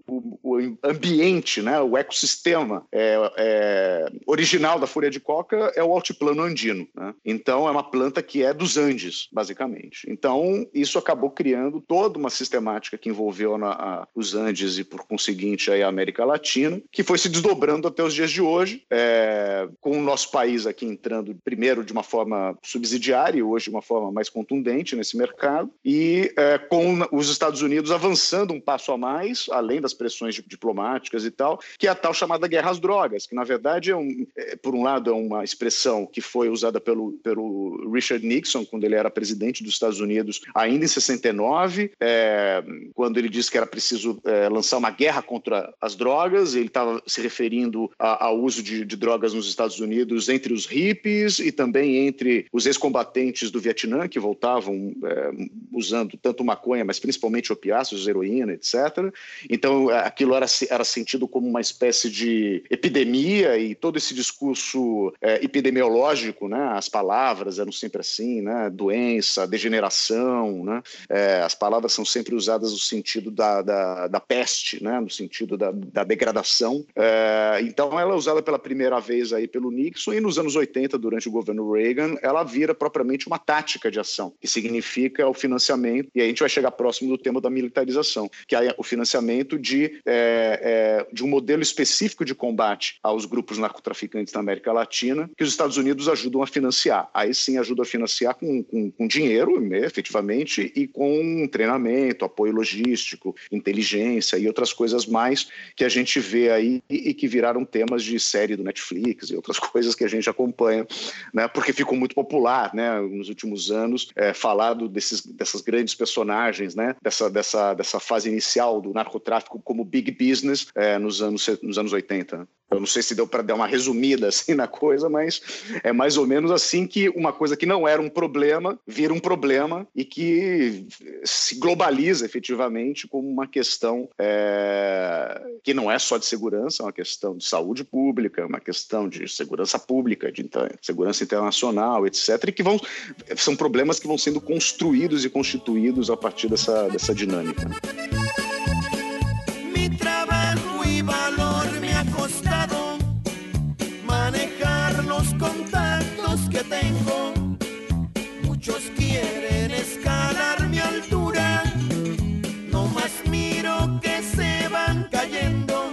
o, o ambiente, né, o ecossistema é, é, original da folha de coca é o altiplano andino. Né? Então, é uma planta que é dos Andes, basicamente. Então, isso acabou criando toda uma sistemática que envolveu na, a, os Andes e, por conseguinte, a América Latina, que foi se desdobrando até os dias de hoje, é, com o nosso país aqui entrando primeiro de uma forma subsidiária e hoje de uma forma mais contundente nesse mercado, e é, com os Estados Unidos avançando um passo a mais, além das pressões diplomáticas e tal, que é a tal chamada guerra às drogas, que na verdade é um, é, por um lado é uma expressão que foi usada pelo, pelo Richard Nixon quando ele era presidente dos Estados Unidos, ainda em 69, é, quando ele disse que era preciso é, lançar uma guerra contra as drogas, ele estava se referindo ao uso de, de, drogas nos Estados Unidos entre os hippies e também entre os ex-combatentes do Vietnã que voltavam é, usando tanto maconha, mas principalmente opiáceos, heroína, etc. Então aquilo era, era sentido como uma espécie de epidemia e todo esse discurso é, epidemiológico, né? As palavras eram sempre assim, né? Doença, degeneração, né? É, as palavras são sempre usadas no sentido da, da, da peste, né? No sentido da, da degradação. É, então, ela é usada pela primeira vez aí pelo Nixon e nos anos 80, durante o governo Reagan, ela vira propriamente uma tática de ação, que significa o financiamento, e aí a gente vai chegar próximo do tema da militarização, que é o financiamento de é, é, de um modelo específico de combate aos grupos narcotraficantes na América Latina, que os Estados Unidos ajudam a financiar. Aí sim ajuda a financiar com, com, com dinheiro, né, efetivamente, e com treinamento, apoio logístico, inteligência e outras coisas mais que a gente vê aí e que viraram temas de série do Netflix e outras <laughs> coisas que a gente acompanha, né, porque ficou muito popular né, nos últimos anos é, desses, dessas grandes personagens, né, dessa, dessa, dessa fase inicial do narcotráfico como big business é, nos, anos, nos anos 80. Eu não sei se deu para dar uma resumida <laughs> assim na coisa, mas é mais ou menos assim que uma coisa que não era um problema vira um problema e que se globaliza efetivamente como uma questão é, que não é só de segurança, é uma questão de saúde pública, é uma questão de segurança pública, de segurança internacional, etc. E que vão são problemas que vão sendo construídos e constituídos a partir dessa, dessa dinâmica. que tengo. Muchos quieren escalar mi altura. No más miro que se van cayendo.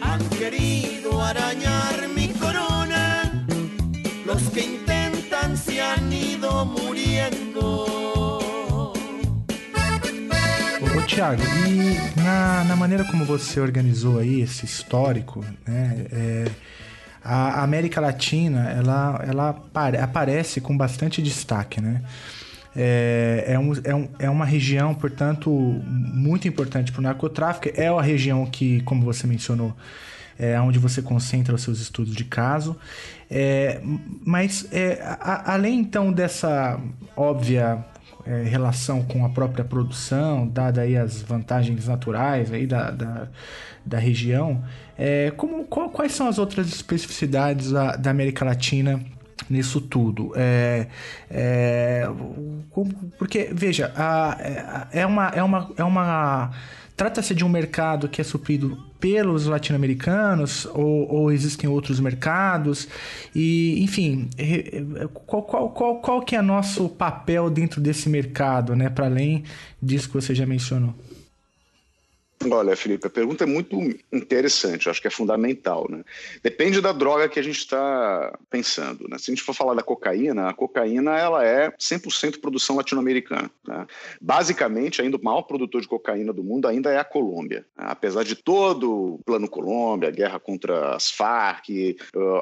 Han querido arañar mi corona. Los que intentan se han ido muriendo. Ô, Thiago, e na, na maneira como você organizou aí esse histórico, né? É a América Latina, ela, ela aparece com bastante destaque, né? É, é, um, é, um, é uma região, portanto, muito importante para o narcotráfico. É a região que, como você mencionou, é onde você concentra os seus estudos de caso. É, mas, é, a, além então dessa óbvia é, relação com a própria produção, dada aí as vantagens naturais aí da, da, da região, é, como, qual, quais são as outras especificidades da, da América Latina nisso tudo? É, é, porque, veja, a, é, é uma... É uma, é uma Trata-se de um mercado que é suprido pelos latino-americanos ou, ou, existem outros mercados? E, enfim, qual, qual, qual, qual que é nosso papel dentro desse mercado, né? Para além disso que você já mencionou. Olha, Felipe, a pergunta é muito interessante, acho que é fundamental. Né? Depende da droga que a gente está pensando. Né? Se a gente for falar da cocaína, a cocaína ela é 100% produção latino-americana. Né? Basicamente, ainda o maior produtor de cocaína do mundo ainda é a Colômbia. Né? Apesar de todo o plano Colômbia, a guerra contra as Farc,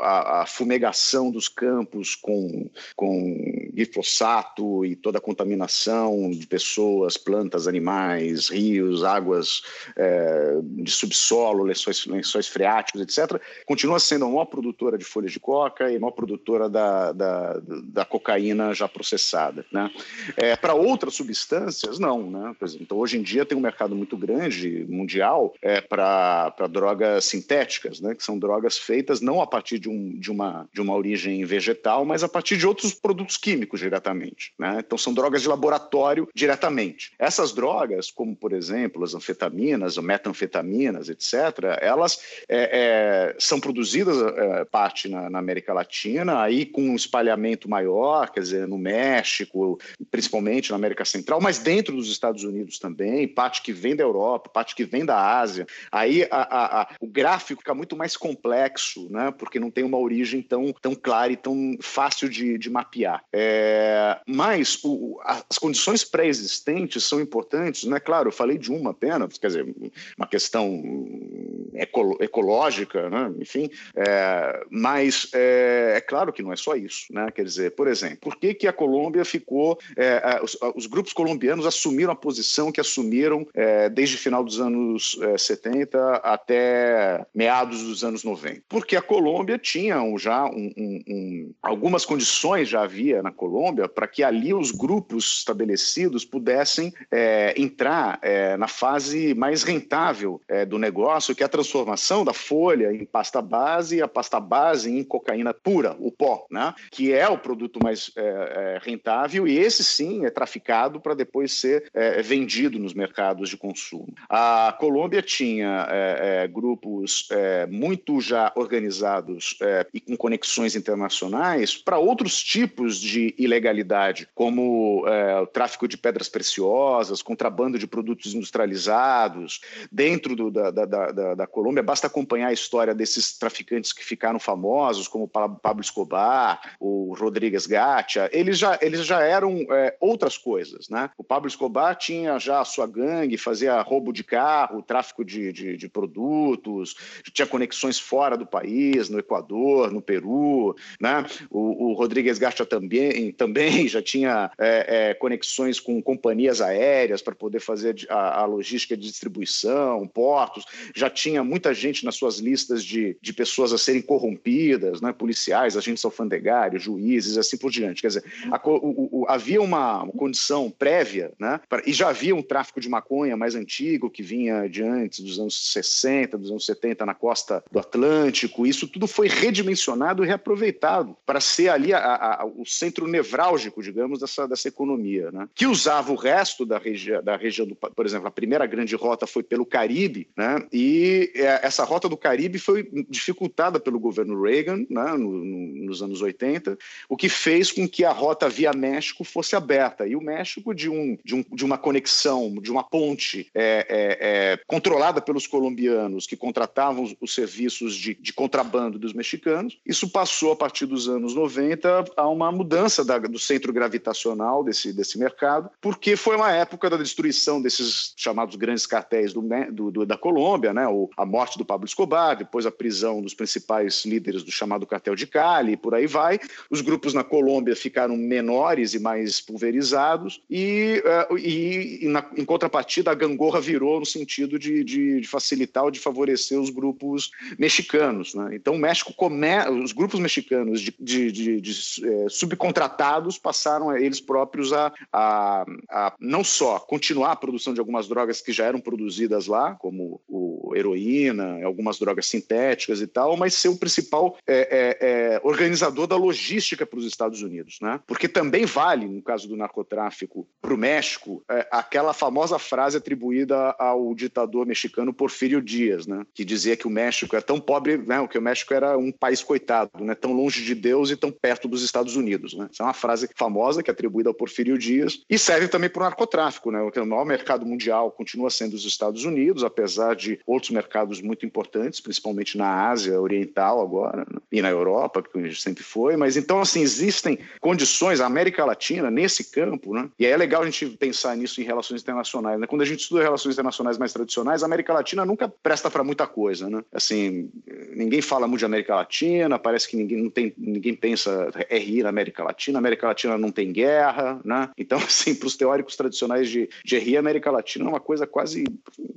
a, a fumegação dos campos com, com glifosato e toda a contaminação de pessoas, plantas, animais, rios, águas é, de subsolo, lençóis, lençóis freáticos, etc., continua sendo a maior produtora de folhas de coca e a maior produtora da, da, da cocaína já processada. Né? É, Para outras substâncias, não. Né? Exemplo, então, hoje em dia tem um mercado muito grande, mundial, é, para drogas sintéticas, né? que são drogas feitas não a partir de, um, de, uma, de uma origem vegetal, mas a partir de outros produtos químicos diretamente. Né? Então, são drogas de laboratório diretamente. Essas drogas, como, por exemplo, as anfetaminas, anfetaminas, metanfetaminas, etc., elas é, é, são produzidas é, parte na, na, América Latina, aí com um espalhamento maior, quer dizer, no México, principalmente na América Central, mas dentro dos Estados Unidos também, parte que vem da Europa, parte que vem da Ásia. Aí a, a, a, o gráfico fica muito mais complexo, né, porque não tem uma origem tão, tão clara e tão fácil de, de mapear. É, mas o, as condições pré-existentes são importantes, né? Claro, eu falei de uma apenas, quer dizer, uma questão ecológica, né? enfim, é, mas é, é, claro que não é só isso, né? Quer dizer, por exemplo, por que, que a Colômbia ficou, é, os, os, grupos colombianos assumiram a posição que assumiram desde o final dos anos 70 é, até meados dos anos 90? Porque a Colômbia tinha um, já um, um, um, algumas condições já havia na Colômbia para que ali os grupos estabelecidos pudessem entrar na fase mais rentável do negócio, que é a transformação da folha em pasta base e a pasta base em cocaína pura, o pó, né? que é o produto mais é, é, rentável e esse sim é traficado para depois ser é, vendido nos mercados de consumo. A Colômbia tinha é, é, grupos é, muito já organizados e com conexões internacionais para outros tipos de ilegalidade, como o tráfico de pedras preciosas, contrabando de produtos industrializados. Dentro do, da, da, da, da Colômbia, basta acompanhar a história desses traficantes que ficaram famosos, como Pablo Escobar, o Rodrigues Gacha. Eles já, eles já eram é, outras coisas. Né? O Pablo Escobar tinha já a sua gangue, fazia roubo de carro, tráfico de, de, de produtos, tinha conexões fora do país, no Equador, no Peru. Né? O, o Rodrigues Gacha também, também <laughs> já tinha é, é, conexões com companhias aéreas para poder fazer a, a logística de distribuição, portos. Já tinha muita gente nas suas listas de, de pessoas a serem corrompidas, né? policiais, agentes alfandegários, juízes, assim por diante. Quer dizer, a, o, o, havia uma, condição prévia, né? e já havia um tráfico de maconha mais antigo que vinha de antes dos anos 60, dos anos 70 na costa do Atlântico. Isso tudo foi redimensionado e reaproveitado para ser ali a, a, o centro nevrálgico, digamos, dessa, dessa economia, né? que usava o resto da, regi da região, do, por exemplo, a primeira grande rota foi pelo Caribe, né? e é, essa rota do Caribe foi dificultada pelo governo Reagan né? no, no, nos anos 80, o que fez com que a rota via México fosse aberta. E o México, de, um, de, um, de uma conexão, de uma ponte é, é, é, controlada pelos colombianos que contratavam os, os serviços de, de, contrabando dos mexicanos, isso passou a partir dos anos 90 a uma mudança da, do centro gravitacional desse, desse mercado, porque foi uma época da destruição desses chamados grandes do, do, do, da Colômbia, né? A morte do Pablo Escobar, depois a prisão dos principais líderes do chamado cartel de Cali, por aí vai. Os grupos na Colômbia ficaram menores e mais pulverizados, e, uh, e, e na, em contrapartida, a gangorra virou no sentido de, de, de, facilitar ou de favorecer os grupos mexicanos. Né? Então, o México come... os grupos mexicanos de, de, de, é, subcontratados passaram eles próprios a, a, a, não só continuar a produção de algumas drogas que já eram produzidas lá, como o heroína, algumas drogas sintéticas e tal, mas ser o principal é, é, é organizador da logística para os Estados Unidos. Né? Porque também vale, no caso do narcotráfico, para o México, é, aquela famosa frase atribuída ao ditador mexicano Porfírio Dias, né? que dizia que o México é tão pobre, né? que o México era um país coitado, né? tão longe de Deus e tão perto dos Estados Unidos. Né? Essa é uma frase famosa que é atribuída ao Porfírio Dias e serve também para o narcotráfico. Né? O maior mercado mundial continua sendo os Estados Unidos, apesar de outros mercados muito importantes, principalmente na Ásia Oriental agora né? e na Europa, que sempre foi. Mas então, assim, existem condições, a América Latina, nesse campo, né? e é legal a gente pensar nisso em relações internacionais. Né? Quando a gente estuda relações internacionais mais tradicionais, a América Latina nunca presta para muita coisa. Né? Assim, ninguém fala muito de América Latina, parece que ninguém, não tem, ninguém pensa RI na América Latina, a América Latina não tem guerra. Né? Então, <laughs> assim, para os teóricos tradicionais de, de RI, a América Latina é uma coisa quase.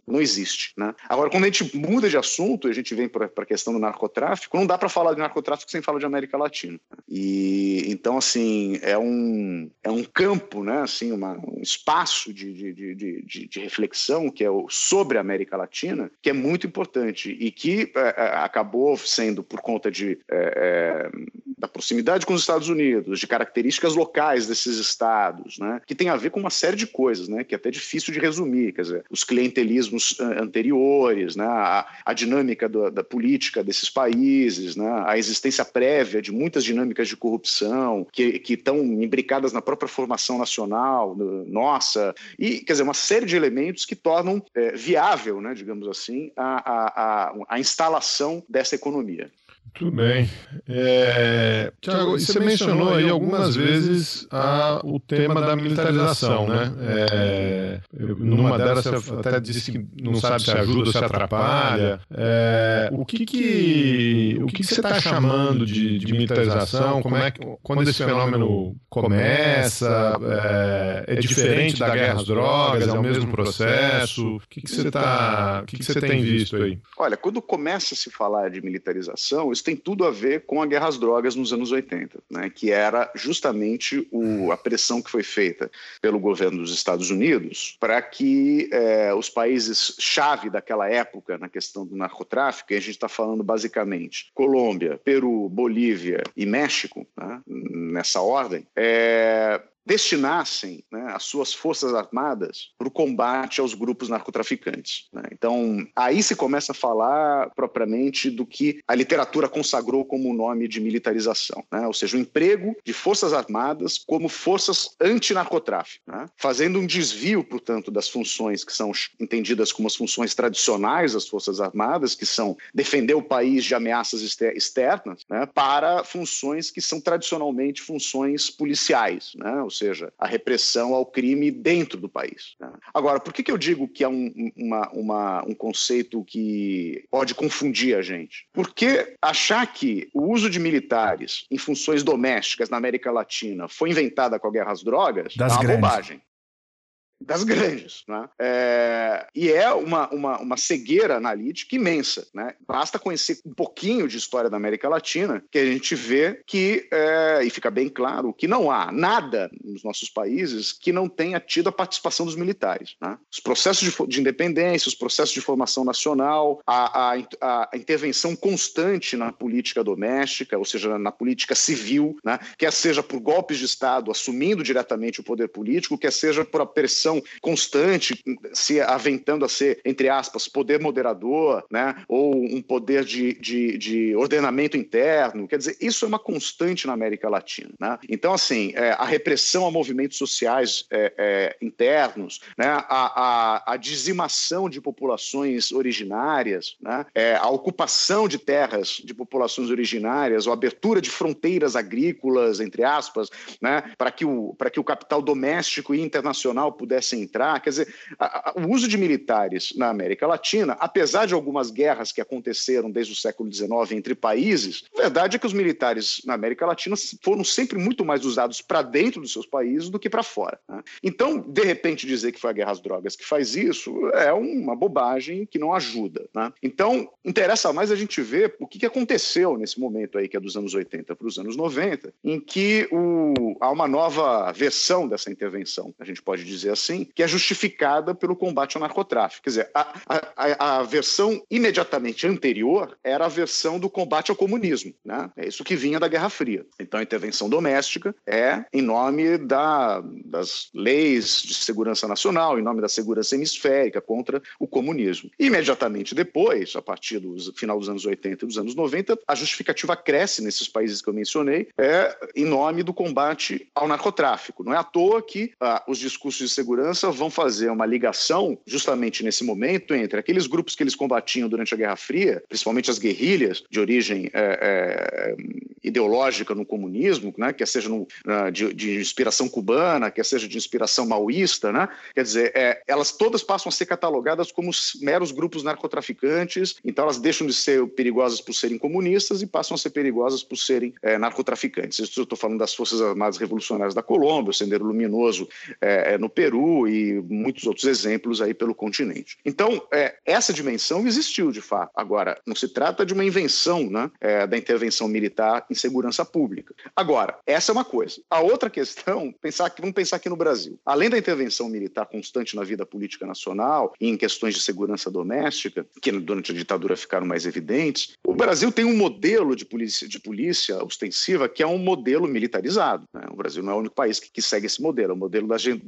Não existe. Né? Agora, quando a gente muda de assunto e a gente vem para a questão do narcotráfico, não dá para falar de narcotráfico sem falar de América Latina. E então, assim, é um, é um campo, né? Assim, uma, um espaço de, de, de, de, de reflexão que é o, sobre a América Latina, que é muito importante e que é, é acabou sendo por conta de, é, é, da proximidade com os Estados Unidos, de características locais desses estados, né? Que tem a ver com uma série de coisas, né? Que é até difícil de resumir, quer dizer, os clientelismos anteriores, né? A, a dinâmica do, da política desses países, né? A existência prévia de muitas dinâmicas de corrupção que, que estão imbricadas na própria formação nacional, nossa, e quer dizer, uma série de elementos que tornam é, viável, né, digamos assim, a, a, a, a instalação dessa economia. Tudo bem. É... Tiago, você mencionou aí algumas vezes a, o tema da militarização, né? É... Numa delas você até disse que não sabe se ajuda ou se atrapalha. É... O que que, o que, que você está chamando de, de, militarização? Como é que, quando esse fenômeno começa? É, é diferente da guerra às drogas? É o mesmo processo? O que, que você tá, o que, que você tem visto aí? Olha, quando começa a se falar de militarização Isso tem tudo a ver com a guerra às drogas nos anos 80, né, que era justamente o, a pressão que foi feita pelo governo dos Estados Unidos para que é, os países-chave daquela época na questão do narcotráfico, e a gente está falando basicamente Colômbia, Peru, Bolívia e México, né, nessa ordem, é, destinassem né, as suas forças armadas para o combate aos grupos narcotraficantes. Né? Então, aí se começa a falar propriamente do que a literatura consagrou como o nome de militarização, né? ou seja, o emprego de forças armadas como forças antinarcotráfico, né? fazendo um desvio, portanto, das funções que são entendidas como as funções tradicionais das forças armadas, que são defender o país de ameaças externas, né? para funções que são tradicionalmente funções policiais, né? Ou seja, a repressão ao crime dentro do país. Né? Agora, por que, que eu digo que é um, uma, uma, um conceito que pode confundir a gente? Porque achar que o uso de militares em funções domésticas na América Latina foi inventada com a guerra às drogas Das é uma grandes. bobagem das <laughs> grandes. Né? É, e é uma, uma, uma cegueira analítica imensa. Né? Basta conhecer um pouquinho de história da América Latina que a gente vê que, é, e fica bem claro, que não há nada nos nossos países que não tenha tido a participação dos militares. Né? Os processos de, de independência, os processos de formação nacional, a, a, a intervenção constante na política doméstica, ou seja, na política civil, né? quer seja por golpes de Estado assumindo diretamente o poder político, quer seja por a pressão constante, se aventando a ser, entre aspas, poder moderador, né? ou um poder de, de, de ordenamento interno. Quer dizer, isso é uma constante na América Latina. Né? Então, assim, é, a repressão a movimentos sociais é, é, internos, né? a, a, a dizimação de populações originárias, né? é, a ocupação de terras de populações originárias, a abertura de fronteiras agrícolas, entre aspas, né? para que, o, que o capital doméstico e internacional pudesse entrar. Quer dizer, a- a- o uso de militares na América Latina, apesar de algumas guerras que aconteceram desde o século XIX entre países, a verdade é que os militares na América Latina foram sempre muito mais usados para dentro dos seus países do que para fora. né? Então, de repente, dizer que foi a guerra às drogas que faz isso é uma bobagem que não ajuda. né? Então, interessa mais a gente ver o que que aconteceu nesse momento aí, que é dos anos 80 para os anos 90, em que o- há uma nova versão dessa intervenção, a gente pode dizer assim, que é justificada pelo combate ao narcotráfico. Quer dizer, a, a- a- a versão imediatamente anterior era a versão do combate ao comunismo. Né? É isso que vinha da Guerra Fria. Então, a intervenção doméstica é em nome da- das leis de segurança nacional, em nome da segurança hemisférica contra o comunismo. Imediatamente depois, a partir do final dos anos 80 e dos anos 90, a justificativa cresce nesses países que eu mencionei, é em nome do combate ao narcotráfico. Não é à toa que ah, os discursos de segurança vão fazer uma ligação, justamente nesse momento, entre aqueles grupos que eles combatiam durante a Guerra Fria, principalmente as guerrilhas de origem é, é, ideológica no comunismo, né, quer seja no, de, de inspiração cubana, quer seja de inspiração maoísta, né? quer dizer, é, elas todas passam a ser catalogadas como meros grupos narcotraficantes, então elas deixam de ser perigosas por serem comunistas e passam a ser perigosas por serem é, narcotraficantes. Isso eu estou falando das Forças Armadas Revolucionárias da Colômbia, o Sendero Luminoso é, é, no Peru e muitos outros exemplos aí pelo continente. Então, é, essa dimensão existiu de fato. Agora, não se trata de uma invenção né, é, da intervenção militar em segurança pública. Agora, essa é uma coisa. A outra questão, pensar que, vamos pensar aqui no Brasil. Além da intervenção militar constante na vida política nacional e em questões de segurança doméstica, que durante a ditadura ficaram mais evidentes, o Brasil tem um modelo de polícia, de polícia ostensiva que é um modelo militarizado. né? O Brasil não é o único país que, que segue esse modelo, é o modelo da gen-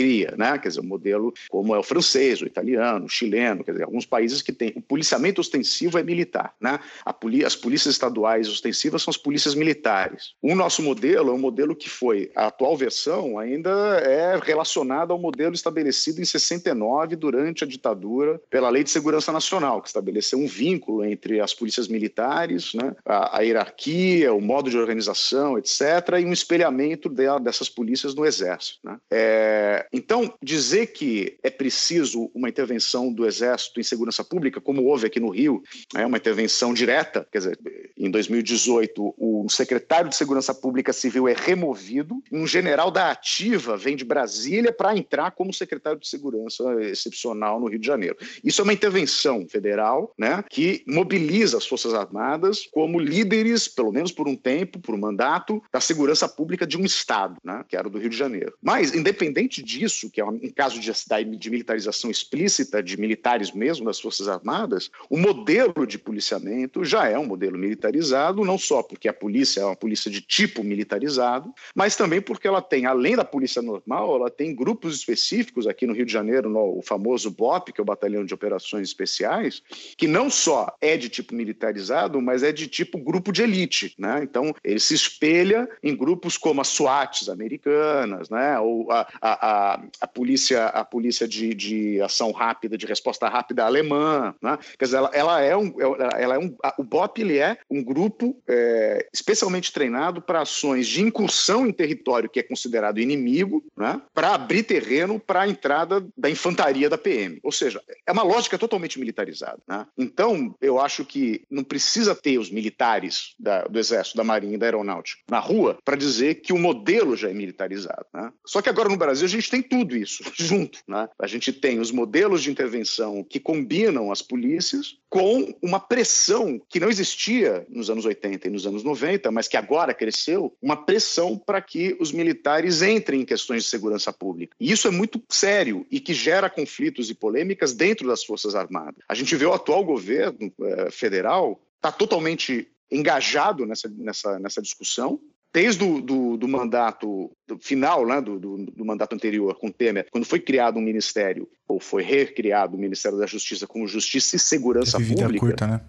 gendarmeria, né? quer dizer, o modelo como é o francês, o italiano, o chileno, quer dizer, alguns países que têm. O policiamento ostensivo é militar. Né? Poli- as polícias estaduais ostensivas são as polícias militares. O nosso modelo é um modelo que foi, a atual versão ainda é relacionada ao modelo estabelecido em 69 durante a ditadura pela Lei de Segurança Nacional, que estabeleceu um vínculo entre as polícias militares, né, a, a hierarquia, o modo de organização, etc., e um espelhamento de- dessas polícias no Exército. né. É, então, dizer que é preciso uma intervenção do Exército em segurança pública, como houve aqui no Rio, é uma intervenção direta, quer dizer, em 2018, o secretário de Segurança Pública Civil é removido, um general da Ativa vem de Brasília para entrar como secretário de Segurança excepcional no Rio de Janeiro. Isso é uma intervenção federal né, que mobiliza as Forças Armadas como líderes, pelo menos por um tempo, por um mandato, da segurança pública de um Estado, né, que era o do Rio de Janeiro. Mas, independente disso, que é um caso de, de militarização explícita de militares mesmo das Forças Armadas, o modelo de policiamento já é um modelo militarizado, não só porque a polícia é uma polícia de tipo militarizado, mas também porque ela tem, além da polícia normal, ela tem grupos específicos aqui no Rio de Janeiro, no, o famoso BOP, que é o Batalhão de Operações Especiais, que não só é de tipo militarizado, mas é de tipo grupo de elite, né? Então, ele se espelha em grupos como as SWATs americanas, né? Ou a, a, a, a polícia, a polícia de, de ação rápida, de resposta rápida alemã, né? Quer dizer, ela, ela é um, ela é um, o BOP ele é um grupo é, especialmente treinado para ações de incursão em território que é considerado inimigo, né? Para abrir terreno para a entrada da infantaria da PM. Ou seja, é uma lógica totalmente militarizada. Né? Então, eu acho que não precisa ter os militares da, do Exército, da Marinha e da Aeronáutica na rua para dizer que o modelo já é militarizado. Né? Só que agora no Brasil a gente tem tudo isso <laughs> junto. Né? A gente tem os modelos de intervenção que combinam as polícias com uma pressão que não existia nos anos 80 e nos anos 90, mas que agora cresceu, uma pressão para que os militares entrem em questões de segurança pública. E isso é muito sério e que gera conflitos e polêmicas dentro das Forças Armadas. A gente vê o atual governo eh, federal está totalmente engajado nessa, nessa, nessa discussão, desde o do, do mandato do final, né, do, do, do, mandato anterior com Temer, quando foi criado um ministério, ou foi recriado o Ministério da Justiça como Justiça e Segurança Teve vida Pública. curta, né?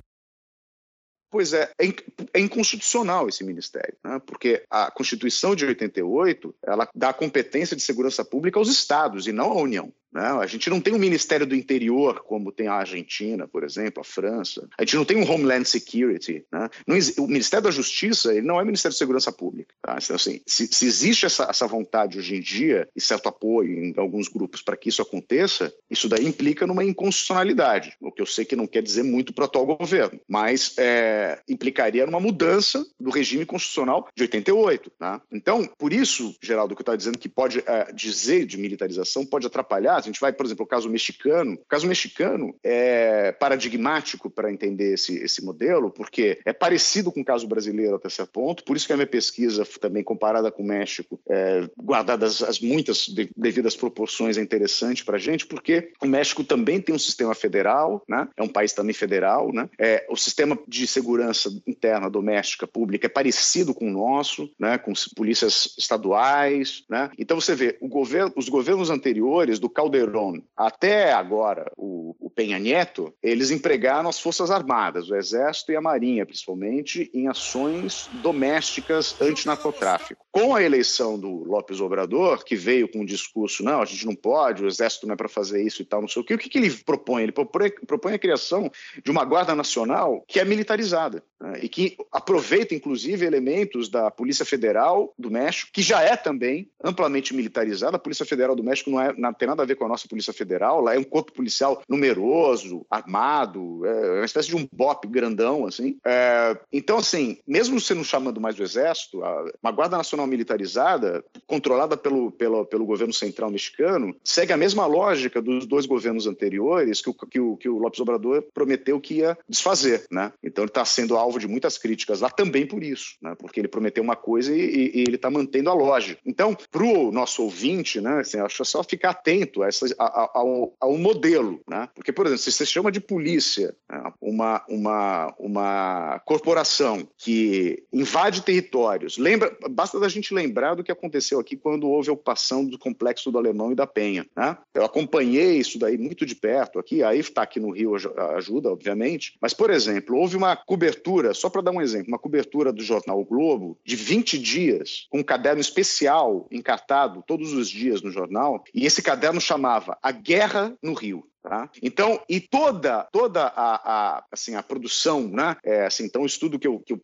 Pois é, é, é inconstitucional esse ministério, né? porque a Constituição de 88 ela dá competência de segurança pública aos estados e não à União. Né? A gente não tem um Ministério do Interior, como tem a Argentina, por exemplo, a França. A gente não tem um Homeland Security. Né? O Ministério da Justiça ele não é Ministério de Segurança Pública. Tá? Então, assim, se, se, existe essa, essa vontade hoje em dia e certo apoio em alguns grupos para que isso aconteça, isso daí implica numa inconstitucionalidade, o que eu sei que não quer dizer muito para o atual governo, mas é, implicaria numa mudança do regime constitucional de 88. Tá? Então, por isso, Geraldo, que eu estava dizendo que pode é, dizer de militarização pode atrapalhar a gente vai, por exemplo, o caso mexicano. O caso mexicano é paradigmático para entender esse, esse modelo, porque é parecido com o caso brasileiro até certo ponto, por isso que a minha pesquisa, também comparada com o México, é, guardadas as muitas devidas proporções, é interessante para a gente, porque o México também tem um sistema federal, né? é um país também federal, né? é, o sistema de segurança interna doméstica pública é parecido com o nosso, né? com polícias estaduais. Né? Então você vê, governo, os governos anteriores do Caldeirão Calderón até agora o, o Penha Neto, eles empregaram as Forças Armadas, o Exército e a Marinha, principalmente, em ações domésticas antinarcotráfico. Com a eleição do Lopes Obrador, que veio com um discurso, não, a gente não pode, o Exército não é para fazer isso e tal, não sei o quê, o que, que ele propõe? Ele propõe, propõe a criação de uma Guarda Nacional que é militarizada e que aproveita, inclusive, elementos da Polícia Federal do México, que já é também amplamente militarizada. A Polícia Federal do México não, é, não tem nada a ver com a nossa Polícia Federal, lá é um corpo policial numeroso, armado, é uma espécie de um BOP grandão, assim. É, então, assim, mesmo você não chamando mais do Exército, uma Guarda Nacional militarizada, controlada pelo, pelo, pelo governo central mexicano, segue a mesma lógica dos dois governos anteriores que o, que o, que o Lopes Obrador prometeu que ia desfazer, né? Então ele está sendo alvo de muitas críticas lá também por isso, né? Porque ele prometeu uma coisa e, e ele está mantendo a lógica. Então, para o nosso ouvinte, né? Assim, acho só ficar atento a essa, a, ao, ao modelo, né? Porque, por exemplo, se você chama de polícia né? uma, uma, uma corporação que invade territórios, lembra, basta da gente lembrar do que aconteceu aqui quando houve a ocupação do complexo do Alemão e da Penha, né? Eu acompanhei isso daí muito de perto aqui, aí está aqui no Rio ajuda, obviamente, mas, por exemplo, houve uma cobertura, só para dar um exemplo, uma cobertura do jornal o Globo de 20 dias, com um caderno especial encartado todos os dias no jornal, e esse caderno chamava A Guerra no Rio. Tá? Então, e toda, toda a, a, assim, a produção, né? É, assim, então, o estudo que eu, que eu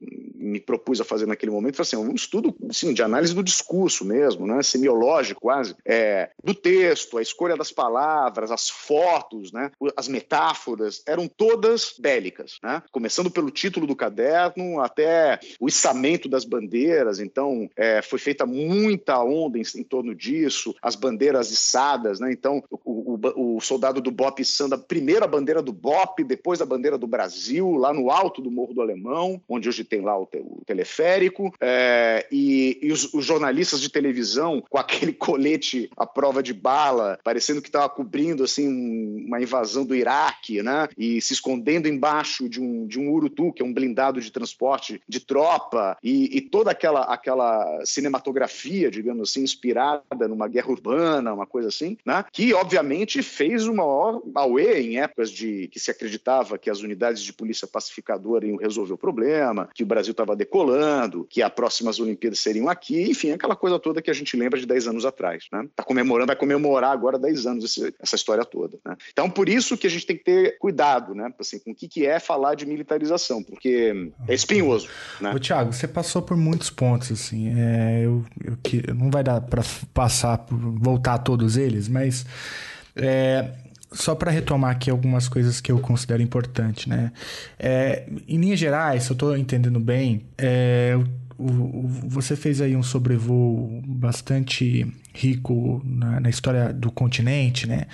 me propus a fazer naquele momento foi assim, um estudo assim, de análise do discurso mesmo, né, semiológico quase, é, do texto, a escolha das palavras, as fotos, né, as metáforas, eram todas bélicas, né, começando pelo título do caderno até o içamento das bandeiras, então é, foi feita muita onda em, em, torno disso, as bandeiras içadas, né, então o, o, o soldado do BOP içando a primeira bandeira do BOP, depois a bandeira do Brasil, lá no alto do Morro do Alemão, onde hoje tem lá o, o teleférico, é, e, e os, os, jornalistas de televisão <laughs> com aquele colete à prova de bala, parecendo que estava cobrindo assim uma invasão do Iraque, né? E se escondendo embaixo de um, de um Urutu, que é um blindado de transporte de tropa, e, e toda aquela, aquela cinematografia, digamos assim, inspirada numa guerra urbana, uma coisa assim, né? Que obviamente fez uma maior auê em épocas de que se acreditava que as unidades de polícia pacificadora iam resolver o problema, que o Brasil estava decolando, que as próximas Olimpíadas seriam aqui, enfim, aquela coisa toda que a gente lembra de 10 anos atrás. Né? Tá comemorando, vai comemorar agora 10 anos esse, essa história toda. Né? Então, por isso que a gente tem que ter cuidado né? assim, com o que, que é falar de militarização, porque é espinhoso. Né? Ô, Tiago, você passou por muitos pontos, assim, é, eu, eu, que, não vai dar para passar, voltar a todos eles, mas é, só para retomar aqui algumas coisas que eu considero importantes, né? É, em linhas gerais, se eu estou entendendo bem, é, o, o, você fez aí um sobrevoo bastante rico na, na, história do continente, né?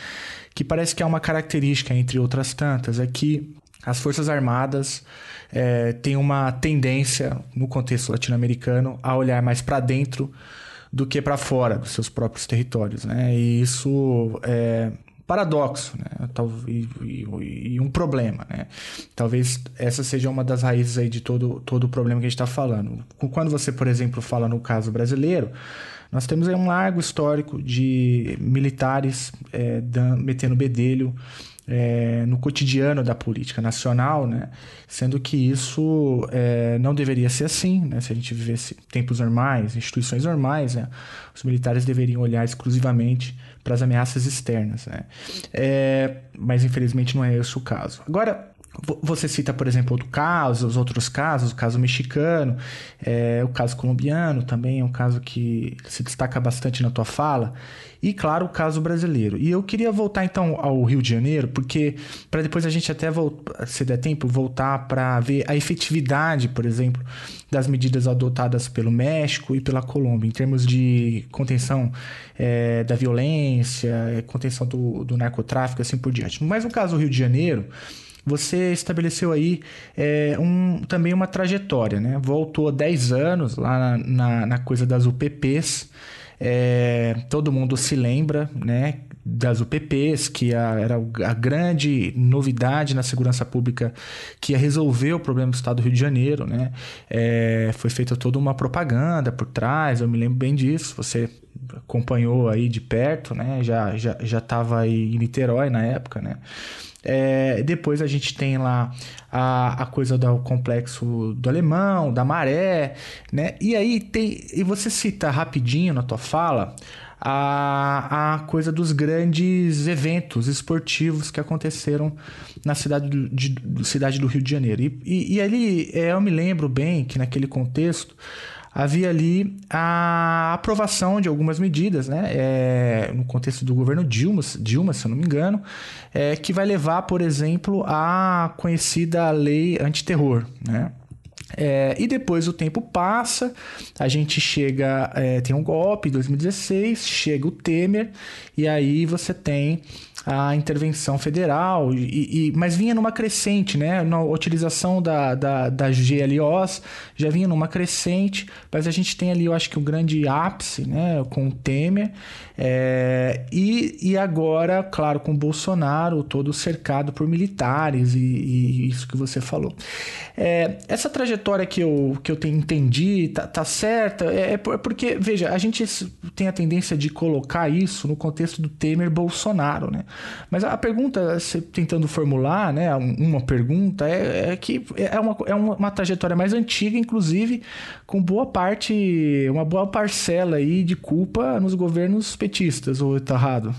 Que parece que é uma característica, entre outras tantas, é que as Forças Armadas é, têm uma tendência, no contexto latino-americano, a olhar mais para dentro do que para fora dos seus próprios territórios, né? E isso é, paradoxo né? e, e, e, um problema. Né? Talvez essa seja uma das raízes aí de todo, todo o problema que a gente está falando. Quando você, por exemplo, fala no caso brasileiro, nós temos aí um largo histórico de militares é, dan, metendo bedelho é, no cotidiano da política nacional, né? sendo que isso é, não deveria ser assim. Né? Se a gente vivesse tempos normais, instituições normais, né? os militares deveriam olhar exclusivamente para as ameaças externas. Né? É, mas infelizmente não é esse o caso. Agora, você cita, por exemplo, outro caso, os outros casos, o caso mexicano, é, o caso colombiano também é um caso que se destaca bastante na tua fala, e claro, o caso brasileiro. E eu queria voltar então ao Rio de Janeiro, porque para depois a gente até, se der tempo, voltar para ver a efetividade, por exemplo, das medidas adotadas pelo México e pela Colômbia, em termos de contenção é, da violência, é, contenção do, do narcotráfico, assim por diante. Mas no caso do Rio de Janeiro, você estabeleceu aí é, um, também uma trajetória, né? Voltou 10 anos lá na, na, coisa das UPPs. É, todo mundo se lembra, né? Das UPPs, que a, era a grande novidade na segurança pública que ia resolver o problema do estado do Rio de Janeiro, né? É, foi feita toda uma propaganda por trás, eu me lembro bem disso. Você acompanhou aí de perto, né? Já já já estava aí em Niterói na época, né? É, depois a gente tem lá a, a coisa do complexo do alemão, da maré, né? E aí tem. E você cita rapidinho na tua fala a, a coisa dos grandes eventos esportivos que aconteceram na cidade do, de, cidade do Rio de Janeiro. E, e, e ali é, eu me lembro bem que naquele contexto havia ali a aprovação de algumas medidas, né, é, no contexto do governo Dilma, Dilma, se eu não me engano, é, que vai levar, por exemplo, à conhecida lei antiterror, né? É, e depois o tempo passa, a gente chega, é, tem um golpe em 2016, chega o Temer, e aí você tem a intervenção federal, e, e, mas vinha numa crescente, né? Na utilização da, da, da GLOs já vinha numa crescente, mas a gente tem ali, eu acho que um grande ápice, né? Com o Temer, é, e, e agora, claro, com o Bolsonaro todo cercado por militares, e, e isso que você falou. É, essa trajetória que eu, que eu tenho, entendi tá, tá certa, é, é porque, veja, a gente tem a tendência de colocar isso no contexto do Temer-Bolsonaro, né? Mas a pergunta, tentando formular, né, uma pergunta, é, é que é, uma, é uma, trajetória mais antiga, inclusive, com boa parte, uma boa parcela aí de culpa nos governos petistas, ou tá errado?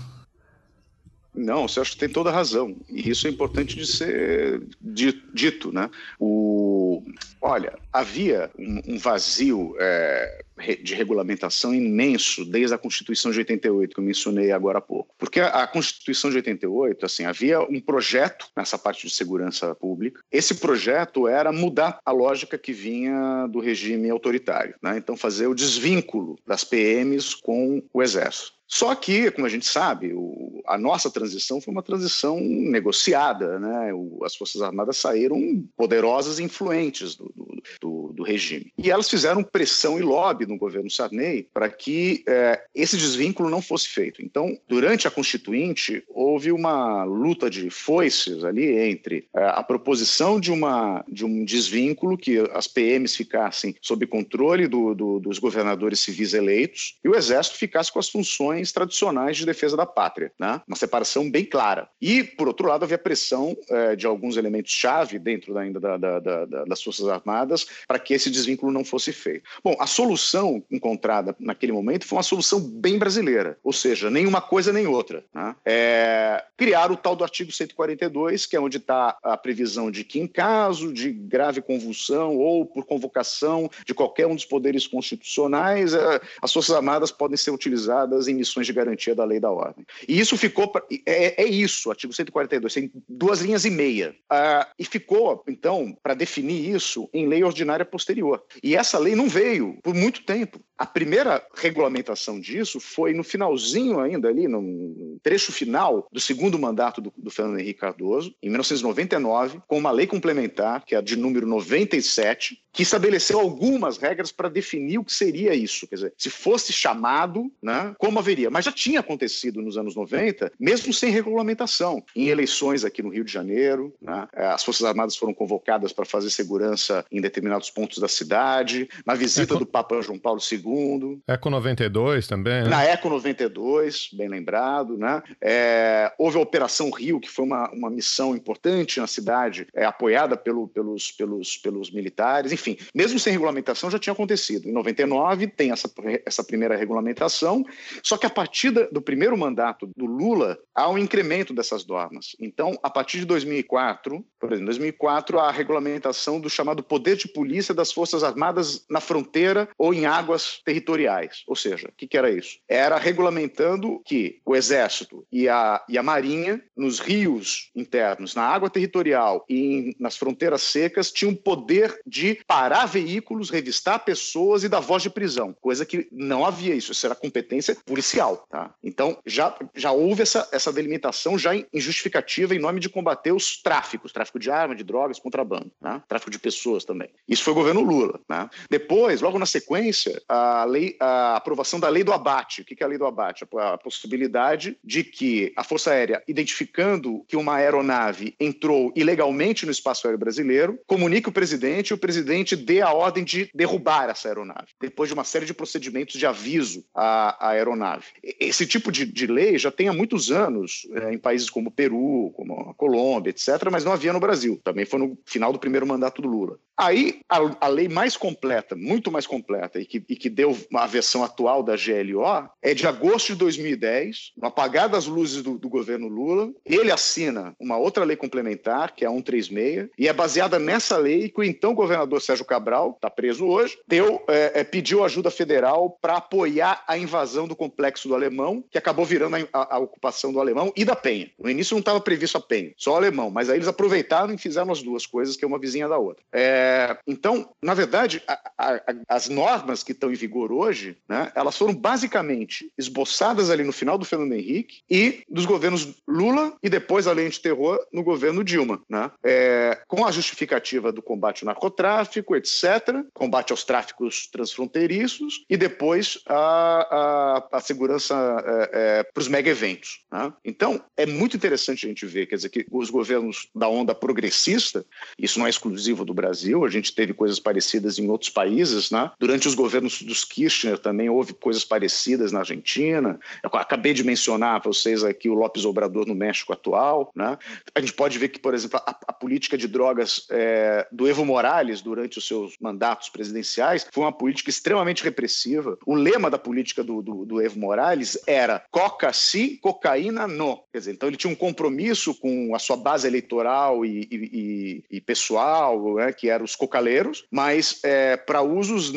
Não, você acha que tem toda a razão. E isso é importante de ser dito, né? O, olha, havia um, vazio é, de regulamentação imenso desde a Constituição de 88, que eu mencionei agora há pouco. Porque a Constituição de 88, assim, havia um projeto nessa parte de segurança pública. Esse projeto era mudar a lógica que vinha do regime autoritário, né? Então fazer o desvínculo das PMs com o Exército. Só que, como a gente sabe, o, a nossa transição foi uma transição negociada, né? O, as Forças Armadas saíram poderosas e influentes do, do, do, do, regime. E elas fizeram pressão e lobby no governo Sarney para que é, esse desvínculo não fosse feito. Então, durante a Constituinte, houve uma luta de foices ali entre é, a proposição de, uma, de um desvínculo, que as PMs ficassem sob controle dos governadores civis eleitos e o Exército ficasse com as funções tradicionais de defesa da pátria, né? uma separação bem clara. E, por outro lado, havia pressão é, de alguns elementos-chave dentro ainda da, da, da, das Forças Armadas para que esse desvínculo não fosse feito. Bom, a solução encontrada naquele momento foi uma solução bem brasileira, ou seja, nenhuma coisa nem outra. Né? É, criar o tal do artigo 142, que é onde está a previsão de que, em caso de grave convulsão ou por convocação de qualquer um dos poderes constitucionais, é, as Forças Armadas podem ser utilizadas em missões de garantia da lei da ordem. E isso ficou. Pra, é, é, isso, artigo 142, tem duas linhas e meia. Ah, e ficou, então, para definir isso em lei ordinária posterior. E essa lei não veio por muito tempo. A primeira regulamentação disso foi no finalzinho ainda ali, no trecho final do segundo mandato do, do Fernando Henrique Cardoso, em 1999, com uma lei complementar, que é a de número 97, que estabeleceu algumas regras para definir o que seria isso. Quer dizer, se fosse chamado, né, como haveria. Mas já tinha acontecido nos anos 90, mesmo sem regulamentação. Em eleições aqui no Rio de Janeiro, né, as Forças Armadas foram convocadas para fazer segurança em determinados pontos da cidade, na visita é, do Papa João Paulo II. Eco 92 também, né? Na Eco 92, bem lembrado, né? É, houve a Operação Rio, que foi uma, uma missão importante na cidade, é, apoiada pelo, pelos, pelos, pelos militares. Enfim, mesmo sem regulamentação já tinha acontecido. Em 99 tem essa, essa primeira regulamentação, só que a partir do primeiro mandato do Lula, há um incremento dessas normas. Então, a partir de 2004, por exemplo, em 2004, a regulamentação do chamado poder de polícia das Forças Armadas na fronteira ou em águas territoriais. Ou seja, o que, que, era isso? Era regulamentando que o Exército e a, e a Marinha, nos rios internos, na água territorial e em, nas fronteiras secas, tinham poder de parar veículos, revistar pessoas e dar voz de prisão, coisa que não havia isso. Isso era competência policial. Tá? Então, já, já houve essa, essa delimitação já em, em nome de combater os tráficos, tráfico de armas, de drogas, contrabando, né? tráfico de pessoas também. Isso foi o governo Lula. Né? Depois, logo na sequência, a, lei, a aprovação da lei do abate. O que é a lei do abate? A possibilidade de que a Força Aérea, identificando que uma aeronave entrou ilegalmente no espaço aéreo brasileiro, comunique o presidente e o presidente dê a ordem de derrubar essa aeronave, depois de uma série de procedimentos de aviso à, à aeronave. Esse tipo de, de, lei já tem há muitos anos é, em países como Peru, como a Colômbia, etc., mas não havia no Brasil. Também foi no final do primeiro mandato do Lula. Aí, a, a lei mais completa, muito mais completa, e que, e que deu a versão atual da GLO, é de agosto de 2010, no apagar das luzes do, do governo Lula. Ele assina uma outra lei complementar, que é a 136, e é baseada nessa lei que o então governador Sérgio Cabral, está preso hoje, deu, é, é, pediu ajuda federal para apoiar a invasão do complexo do Alemão, que acabou virando a, a, ocupação do Alemão e da Penha. No início não estava previsto a Penha, só o Alemão, mas aí eles aproveitaram e fizeram as duas coisas, que é uma vizinha da outra. É, é, então, na verdade, a, a, as normas que estão em vigor hoje, né, elas foram basicamente esboçadas ali no final do Fernando Henrique e dos governos Lula e depois a lei terror no governo Dilma, né, é, com a justificativa do combate ao narcotráfico, etc., combate aos tráficos transfronteiriços e depois a, a, segurança é, é para os mega eventos. Né? Então, é muito interessante a gente ver, quer dizer, que os governos da onda progressista, isso não é exclusivo do Brasil, Brasil, a gente teve coisas parecidas em outros países, né? Durante os governos dos Kirchner também houve coisas parecidas na Argentina. Eu acabei de mencionar para vocês aqui o Lopes Obrador no México atual, né? A gente pode ver que, por exemplo, a, a política de drogas é, do Evo Morales durante os seus mandatos presidenciais foi uma política extremamente repressiva. O lema da política do, do, do Evo Morales era coca sim, cocaína não. Quer dizer, então ele tinha um compromisso com a sua base eleitoral e, e, e pessoal, né, que eram os cocaleiros, mas é, para usos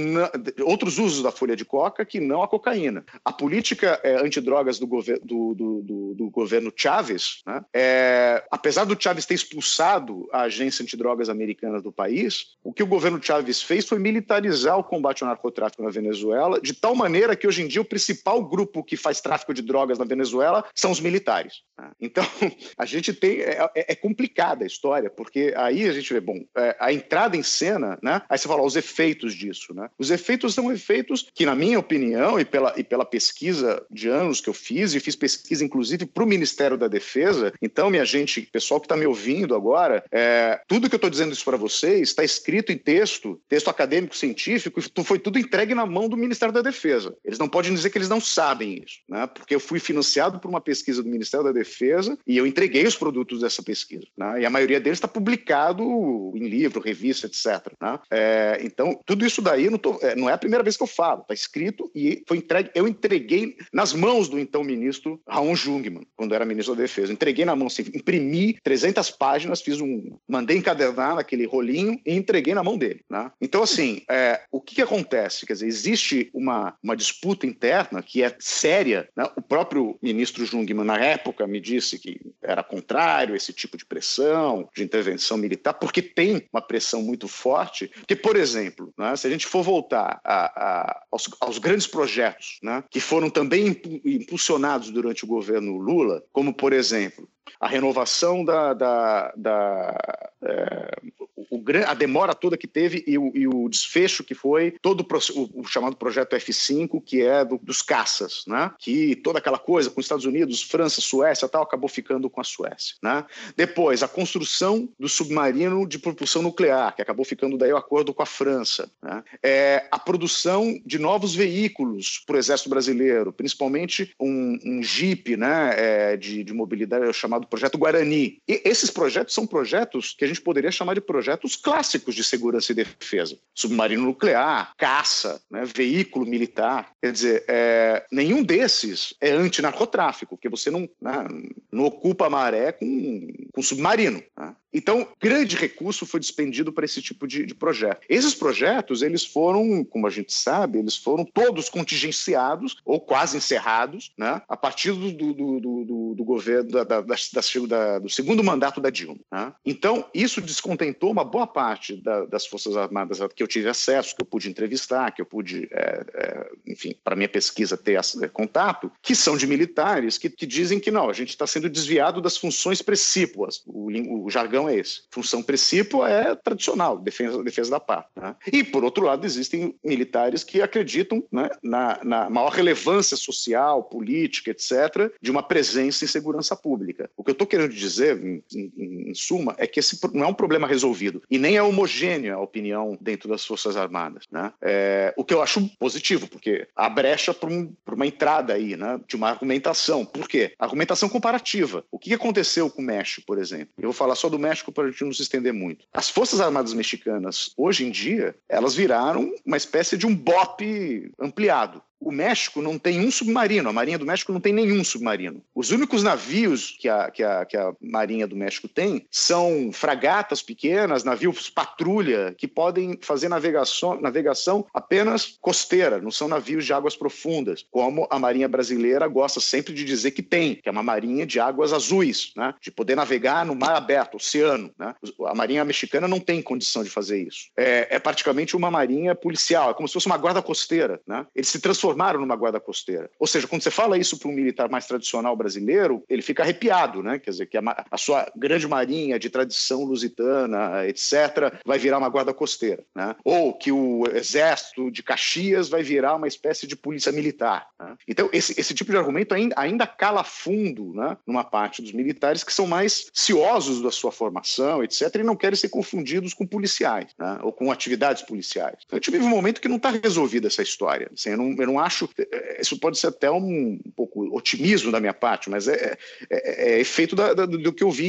outros usos da folha de coca que não a cocaína. A política é, antidrogas do, gover do, do, do, do governo Chávez, né, é, apesar do Chávez ter expulsado a agência antidrogas americana do país, o que o governo Chávez fez foi militarizar o combate ao narcotráfico na Venezuela, de tal maneira que hoje em dia o principal grupo que faz tráfico de drogas na Venezuela são os militares. Né. Então, <laughs> a gente tem. É, é, é complicada a história, porque aí a gente vê, bom, é, a entrada em cena, né? Aí você fala os efeitos disso, né? Os efeitos são efeitos que, na minha opinião, e pela, e pela pesquisa de anos que eu fiz, e fiz pesquisa inclusive para o Ministério da Defesa, então, minha gente, pessoal que está me ouvindo agora, é, tudo que eu estou dizendo isso para vocês está escrito em texto, texto acadêmico científico, foi tudo entregue na mão do Ministério da Defesa. Eles não podem dizer que eles não sabem isso, né? Porque eu fui financiado por uma pesquisa do Ministério da Defesa e eu entreguei os produtos dessa pesquisa, né? E a maioria deles está publicado em livro, revista, etc. Né? É, então, tudo isso daí não, tô, é, não, é a primeira vez que eu falo, está escrito e foi entregue. Eu entreguei nas mãos do então ministro Raul Jungmann, quando era ministro da Defesa. Entreguei na mão, assim, imprimi 300 páginas, fiz um, mandei encadernar naquele rolinho e entreguei na mão dele. Né? Então, assim, é, o que, que, acontece? Quer dizer, existe uma, uma disputa interna que é séria. Né? O próprio ministro Jungmann, na época, me disse que era contrário a esse tipo de pressão, de intervenção militar, porque tem uma pressão muito forte. Que, por exemplo, né, se a gente for voltar a, a, aos, aos, grandes projetos né, que foram também impulsionados durante o governo Lula, como, por exemplo, a renovação da, da, da é, o, a demora toda que teve e o, e o desfecho que foi todo o, o, chamado projeto F5, que é do, dos caças, né? Que toda aquela coisa com Estados Unidos, França, Suécia, tal, acabou ficando com a Suécia, né? Depois a construção do submarino de propulsão nuclear, que acabou ficando daí o acordo com a França, né? É, a produção de novos veículos para o Exército Brasileiro, principalmente um, um Jeep, né? É, de, de mobilidade chamado Projeto Guarani. E esses projetos são projetos que a gente poderia chamar de projetos clássicos de segurança e defesa. Submarino nuclear, caça, né, veículo militar. Quer dizer, é, nenhum desses é antinarcotráfico, porque você não, né, não ocupa a maré com, com submarino. Né? Então, grande recurso foi despendido para esse tipo de, de, projeto. Esses projetos, eles foram, como a gente sabe, eles foram todos contingenciados ou quase encerrados, né, a partir do, do, do, do, governo da, da, da, do segundo mandato da Dilma. Né? Então, isso descontentou uma boa parte das Forças Armadas que eu tive acesso, que eu pude entrevistar, que eu pude, é, é, enfim, para minha pesquisa ter é, contato, que são de militares que, que dizem que não, a gente está sendo desviado das funções precípuas. O, o jargão é esse. Função precípua é tradicional, defesa, defesa da pátria. Né? E, por outro lado, existem militares que acreditam né, na, na, maior relevância social, política, etc., de uma presença em segurança pública. O que eu estou querendo dizer, em, em, em, suma, é que esse não é um problema resolvido e nem é homogênea a opinião dentro das Forças Armadas. Né? É, o que eu acho positivo, porque há brecha para um, uma entrada aí, né, de uma argumentação. Por quê? Argumentação comparativa. O que aconteceu com o México, por exemplo? Eu vou falar só do México México para a gente não se estender muito. As Forças Armadas Mexicanas, hoje em dia, elas viraram uma espécie de um BOP ampliado. O México não tem um submarino, a Marinha do México não tem nenhum submarino. Os únicos navios que a, que a, que a Marinha do México tem são fragatas pequenas, navios patrulha, que podem fazer navegação, navegação apenas costeira, não são navios de águas profundas, como a Marinha brasileira gosta sempre de dizer que tem, que é uma marinha de águas azuis, né? de poder navegar no mar aberto, oceano. Né? A Marinha mexicana não tem condição de fazer isso. É, é praticamente uma marinha policial, é como se fosse uma guarda costeira. Né? Eles se transformam transformaram numa guarda costeira. Ou seja, quando você fala isso para um militar mais tradicional brasileiro, ele fica arrepiado, né? Quer dizer, que a, a sua grande marinha de tradição lusitana, etc., vai virar uma guarda costeira, né? Ou que o exército de Caxias vai virar uma espécie de polícia militar. Né? Então, esse, esse tipo de argumento ainda, ainda cala fundo, né? Numa parte dos militares que são mais ciosos da sua formação, etc., e não querem ser confundidos com policiais, né? Ou com atividades policiais. Então, a gente vive um momento que não está resolvida essa história. Assim, eu, não, eu não acho. é, Isso pode ser até um, um pouco otimismo da minha parte, mas é, é, é efeito da, da, do que eu vi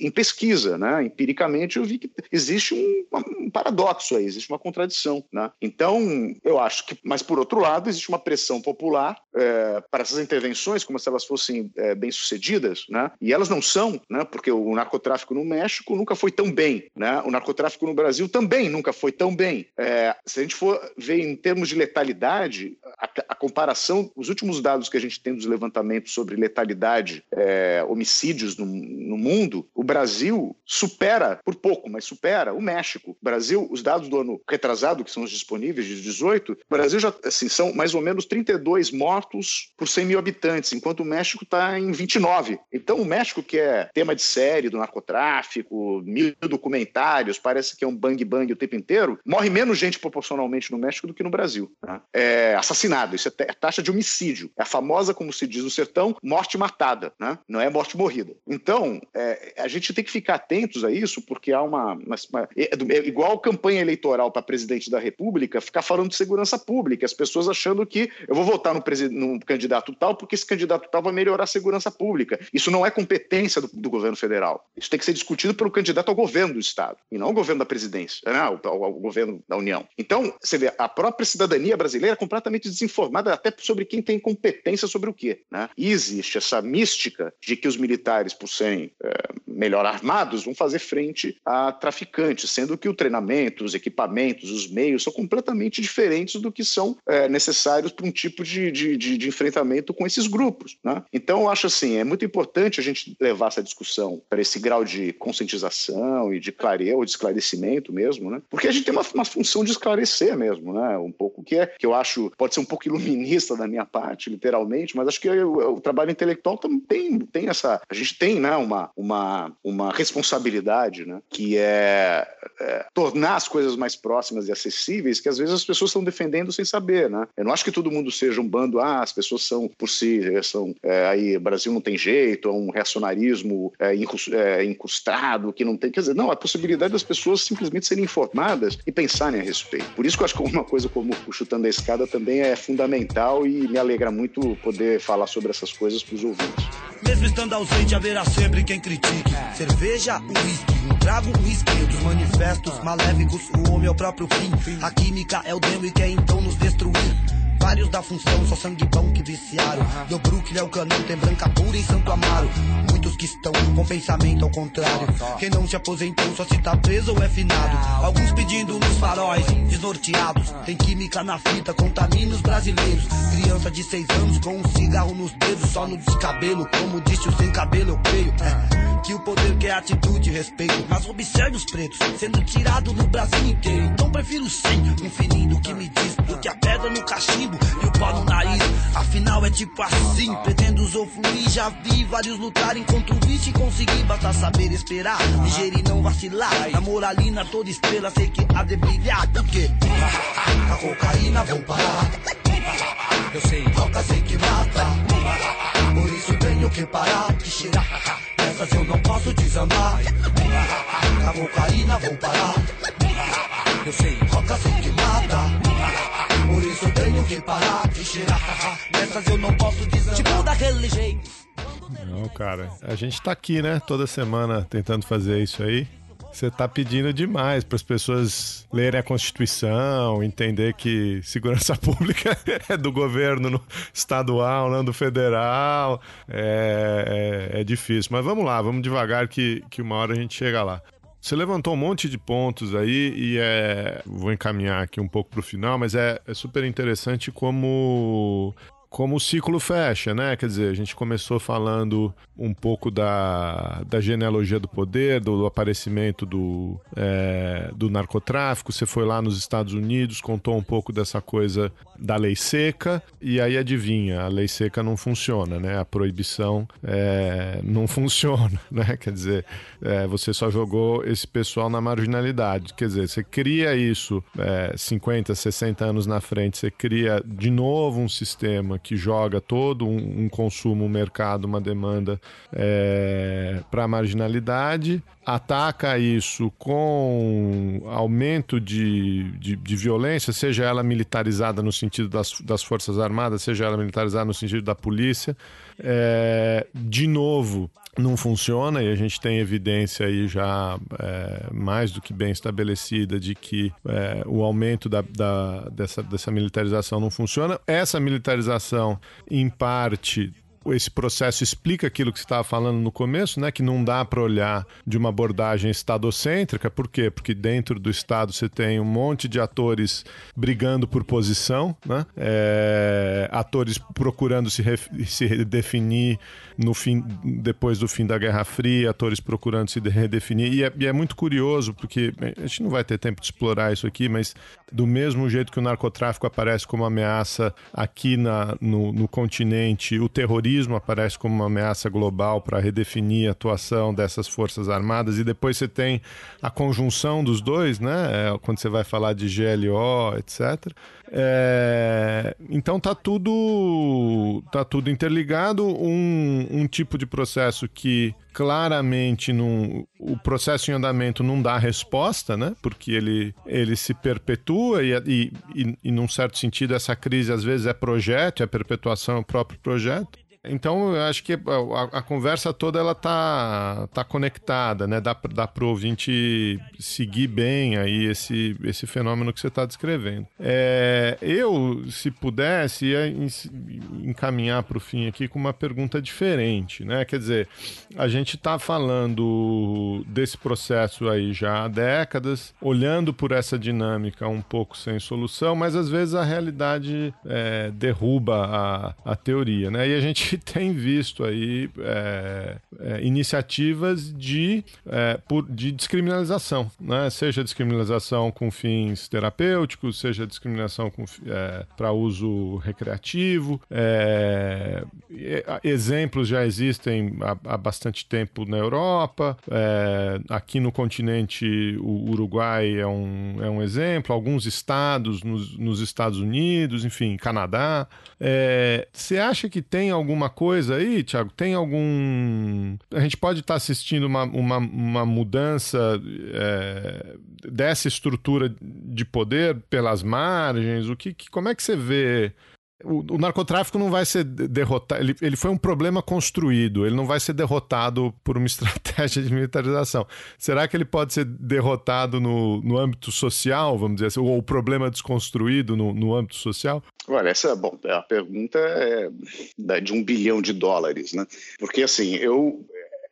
em, em pesquisa, né? Empiricamente, eu vi que existe um, um paradoxo aí, existe uma contradição, né? Então, eu acho que, mas por outro lado, existe uma pressão popular é, para essas intervenções, como se elas fossem é, bem sucedidas, né? E elas não são, né? Porque o narcotráfico no México nunca foi tão bem, né? O narcotráfico no Brasil também nunca foi tão bem. É, se a gente for ver em termos de letalidade, a, a comparação, os últimos dados que a gente tem dos levantamentos sobre letalidade, é, homicídios no, no mundo, o Brasil supera, por pouco, mas supera o México. O Brasil, os dados do ano retrasado, que são os disponíveis de 18, o Brasil já assim, são mais ou menos 32 mortos por 100 mil habitantes, enquanto o México está em 29. Então, o México, que é tema de série do narcotráfico, mil documentários, parece que é um bang-bang o tempo inteiro, morre menos gente proporcionalmente no México do que no Brasil. Né? É assassinado, isso é taxa de homicídio. É a famosa, como se diz no sertão, morte matada, né? não é morte morrida. Então, é, a gente tem que ficar atentos a isso, porque há uma. uma, uma é, é igual campanha eleitoral para presidente da República, ficar falando de segurança pública, as pessoas achando que eu vou votar no, no candidato tal, porque esse candidato tal vai melhorar a segurança pública. Isso não é competência do, do governo federal. Isso tem que ser discutido pelo candidato ao governo do Estado, e não ao governo da presidência, né? ao, ao, ao governo da União. Então, você vê, a própria cidadania brasileira é completamente desinformada até sobre quem tem competência sobre o quê. Né? E existe essa mística de que os militares, por serem é, melhor armados, vão fazer frente a traficantes, sendo que o treinamento, os equipamentos, os meios são completamente diferentes do que são é, necessários para um tipo de, de, de, de, enfrentamento com esses grupos. Né? Então, eu acho assim, é muito importante a gente levar essa discussão para esse grau de conscientização e de clareza, ou de esclarecimento mesmo, né? porque a gente tem uma, uma função de esclarecer mesmo, né? um pouco que é que eu acho pode ser um pouco iluminista da minha parte, literalmente, mas acho que o, o trabalho intelectual também tem, tem essa, a gente tem né, uma, uma, uma responsabilidade, né, que é, é, tornar as coisas mais próximas e acessíveis, que às vezes as pessoas estão defendendo sem saber, né? Eu não acho que todo mundo seja um bando, ah, as pessoas são por si, são é, aí Brasil não tem jeito, é um reacionarismo é, é, incrustado que não tem, quer dizer, não, a possibilidade das pessoas simplesmente serem informadas e pensarem a respeito. Por isso que eu acho que uma coisa como chutando a escada também é fundamental e me alegra muito poder falar sobre essas coisas para os ouvintes. Mesmo estando ausente, haverá sempre quem critique. Cerveja, uísque, um trago, um risquinho dos manifestos maléficos. O homem é o próprio fim. A química é o demo e quer então nos destruir. Vários da função, só sangue bom que viciaram. O Brooklyn é o canão, tem branca pura em Santo Amaro. Muitos que estão com pensamento ao contrário. Quem não se aposentou só se tá preso ou é finado. Alguns pedindo nos faróis, desnorteados. Tem química na fita, contamina os brasileiros. Criança de seis anos com um cigarro nos dedos, só no descabelo. Como disse o sem cabelo, eu creio. É que o poder quer atitude e respeito. Mas observe os pretos sendo tirado no Brasil inteiro. Então prefiro sim um fininho do que me diz do que a pedra no cachimbo e o pau no nariz. Afinal é tipo assim, pretendo usufruir. Já vi vários lutarem contra o vício e conseguir. Basta saber esperar, ligeiro e não vacilar. Na moralina toda estrela sei que há de brilhar. Por quê? A cocaína vou parar. Eu sei, toca sei que mata. Por isso tenho que parar de cheirar. Nessas eu não posso desandar. A cocaína vou parar. Eu sei, toca sei que parar de cheirar. Nessas eu não posso desandar. Tipo daquele jeito. Não, cara. A gente tá aqui, né? Toda semana tentando fazer isso aí. Você tá pedindo demais para as pessoas lerem a Constituição, entender que segurança <laughs> pública é do governo estadual, não do federal. É, é, é, difícil. Mas vamos lá, vamos devagar que, que uma hora a gente chega lá. Você levantou um monte de pontos aí e é. Vou encaminhar aqui um pouco para o final, mas é, é super interessante como como o ciclo fecha, né? Quer dizer, a gente começou falando um pouco da, da genealogia do poder, do, do aparecimento do, é, do narcotráfico. Você foi lá nos Estados Unidos, contou um pouco dessa coisa da lei seca, e aí adivinha, a lei seca não funciona, né? A proibição é, não <laughs> funciona, né? Quer dizer, é, você só jogou esse pessoal na marginalidade. Quer dizer, você cria isso é, 50, 60 anos na frente, você cria de novo um sistema que joga todo um, um consumo, um mercado, uma demanda é, para a marginalidade, ataca isso com aumento de, de, de, violência, seja ela militarizada no sentido das, das Forças Armadas, seja ela militarizada no sentido da polícia. É, de novo, não funciona e a gente tem evidência aí já é, mais do que bem estabelecida de que é, o aumento da, da, dessa, dessa militarização não funciona. Essa militarização, em parte, esse processo explica aquilo que você estava falando no começo, né? Que não dá para olhar de uma abordagem estadocêntrica. Por quê? Porque dentro do Estado você tem um monte de atores brigando por posição, né? É, atores procurando se, se redefinir no fim, depois do fim da Guerra Fria, atores procurando se redefinir. E é, e é muito curioso, porque a gente não vai ter tempo de explorar isso aqui, mas do mesmo jeito que o narcotráfico aparece como ameaça aqui na, no, no continente, o terrorismo aparece como uma ameaça global para redefinir a atuação dessas forças armadas, e depois você tem a conjunção dos dois, né? É, quando você vai falar de GLO, etc. É, então tá tudo tá tudo interligado. Um, um tipo de processo que claramente não, o processo em andamento não dá resposta, né? Porque ele, ele se perpetua e, e, e, e, num certo sentido, essa crise às vezes é projeto, é perpetuação é o próprio projeto. Então, eu acho que a, a, conversa toda ela tá, tá conectada, né? Dá, dá para o ouvinte seguir bem aí esse, esse fenômeno que você está descrevendo. É, eu, se pudesse, ia encaminhar para o fim aqui com uma pergunta diferente, né? Quer dizer, a gente está falando desse processo aí já há décadas, olhando por essa dinâmica um pouco sem solução, mas às vezes a realidade é, derruba a, a teoria, né? E a gente tem visto aí é, é, iniciativas de, é, por, de descriminalização, né? seja descriminalização com fins terapêuticos, seja discriminação é, para uso recreativo. É, exemplos já existem há, há, bastante tempo na Europa, é, aqui no continente o Uruguai é um, é um exemplo, alguns estados nos, nos Estados Unidos, enfim, Canadá. Você acha que tem algum alguma coisa aí, Thiago? Tem algum. A gente pode estar tá assistindo uma, uma, uma mudança é, dessa estrutura de poder pelas margens? O que, que, como é que você vê o, o, narcotráfico não vai ser derrotado. Ele, ele foi um problema construído. Ele não vai ser derrotado por uma <laughs> estratégia de militarização. Será que ele pode ser derrotado no, no âmbito social, vamos dizer assim, ou o problema desconstruído no, no âmbito social? Olha, essa bom, a pergunta é de um bilhão de dólares, né? Porque assim, eu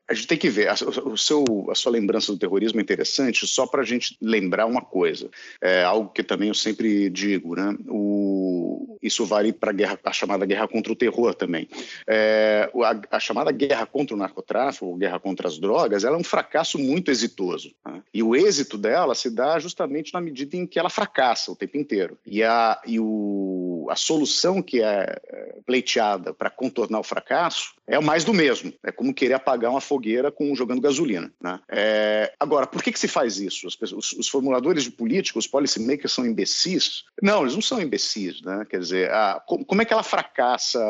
a gente tem que ver, a, o seu, a sua lembrança do terrorismo é interessante só para a gente lembrar uma coisa, é algo que também eu sempre digo, né? O, isso vale para a chamada guerra contra o terror também. É, a, a, chamada guerra contra o narcotráfico, guerra contra as drogas, ela é um fracasso muito exitoso. Né? E o êxito dela se dá justamente na medida em que ela fracassa o tempo inteiro. E a, e o, a solução que é, é pleiteada para contornar o fracasso é mais do mesmo. É como querer apagar uma fogueira com jogando gasolina. Né? É, agora, por que, que se faz isso? Pessoas, os, formuladores de política, os policymakers são imbecis? Não, eles não são imbecis. Né? Quer dizer, a, como, é que ela fracassa?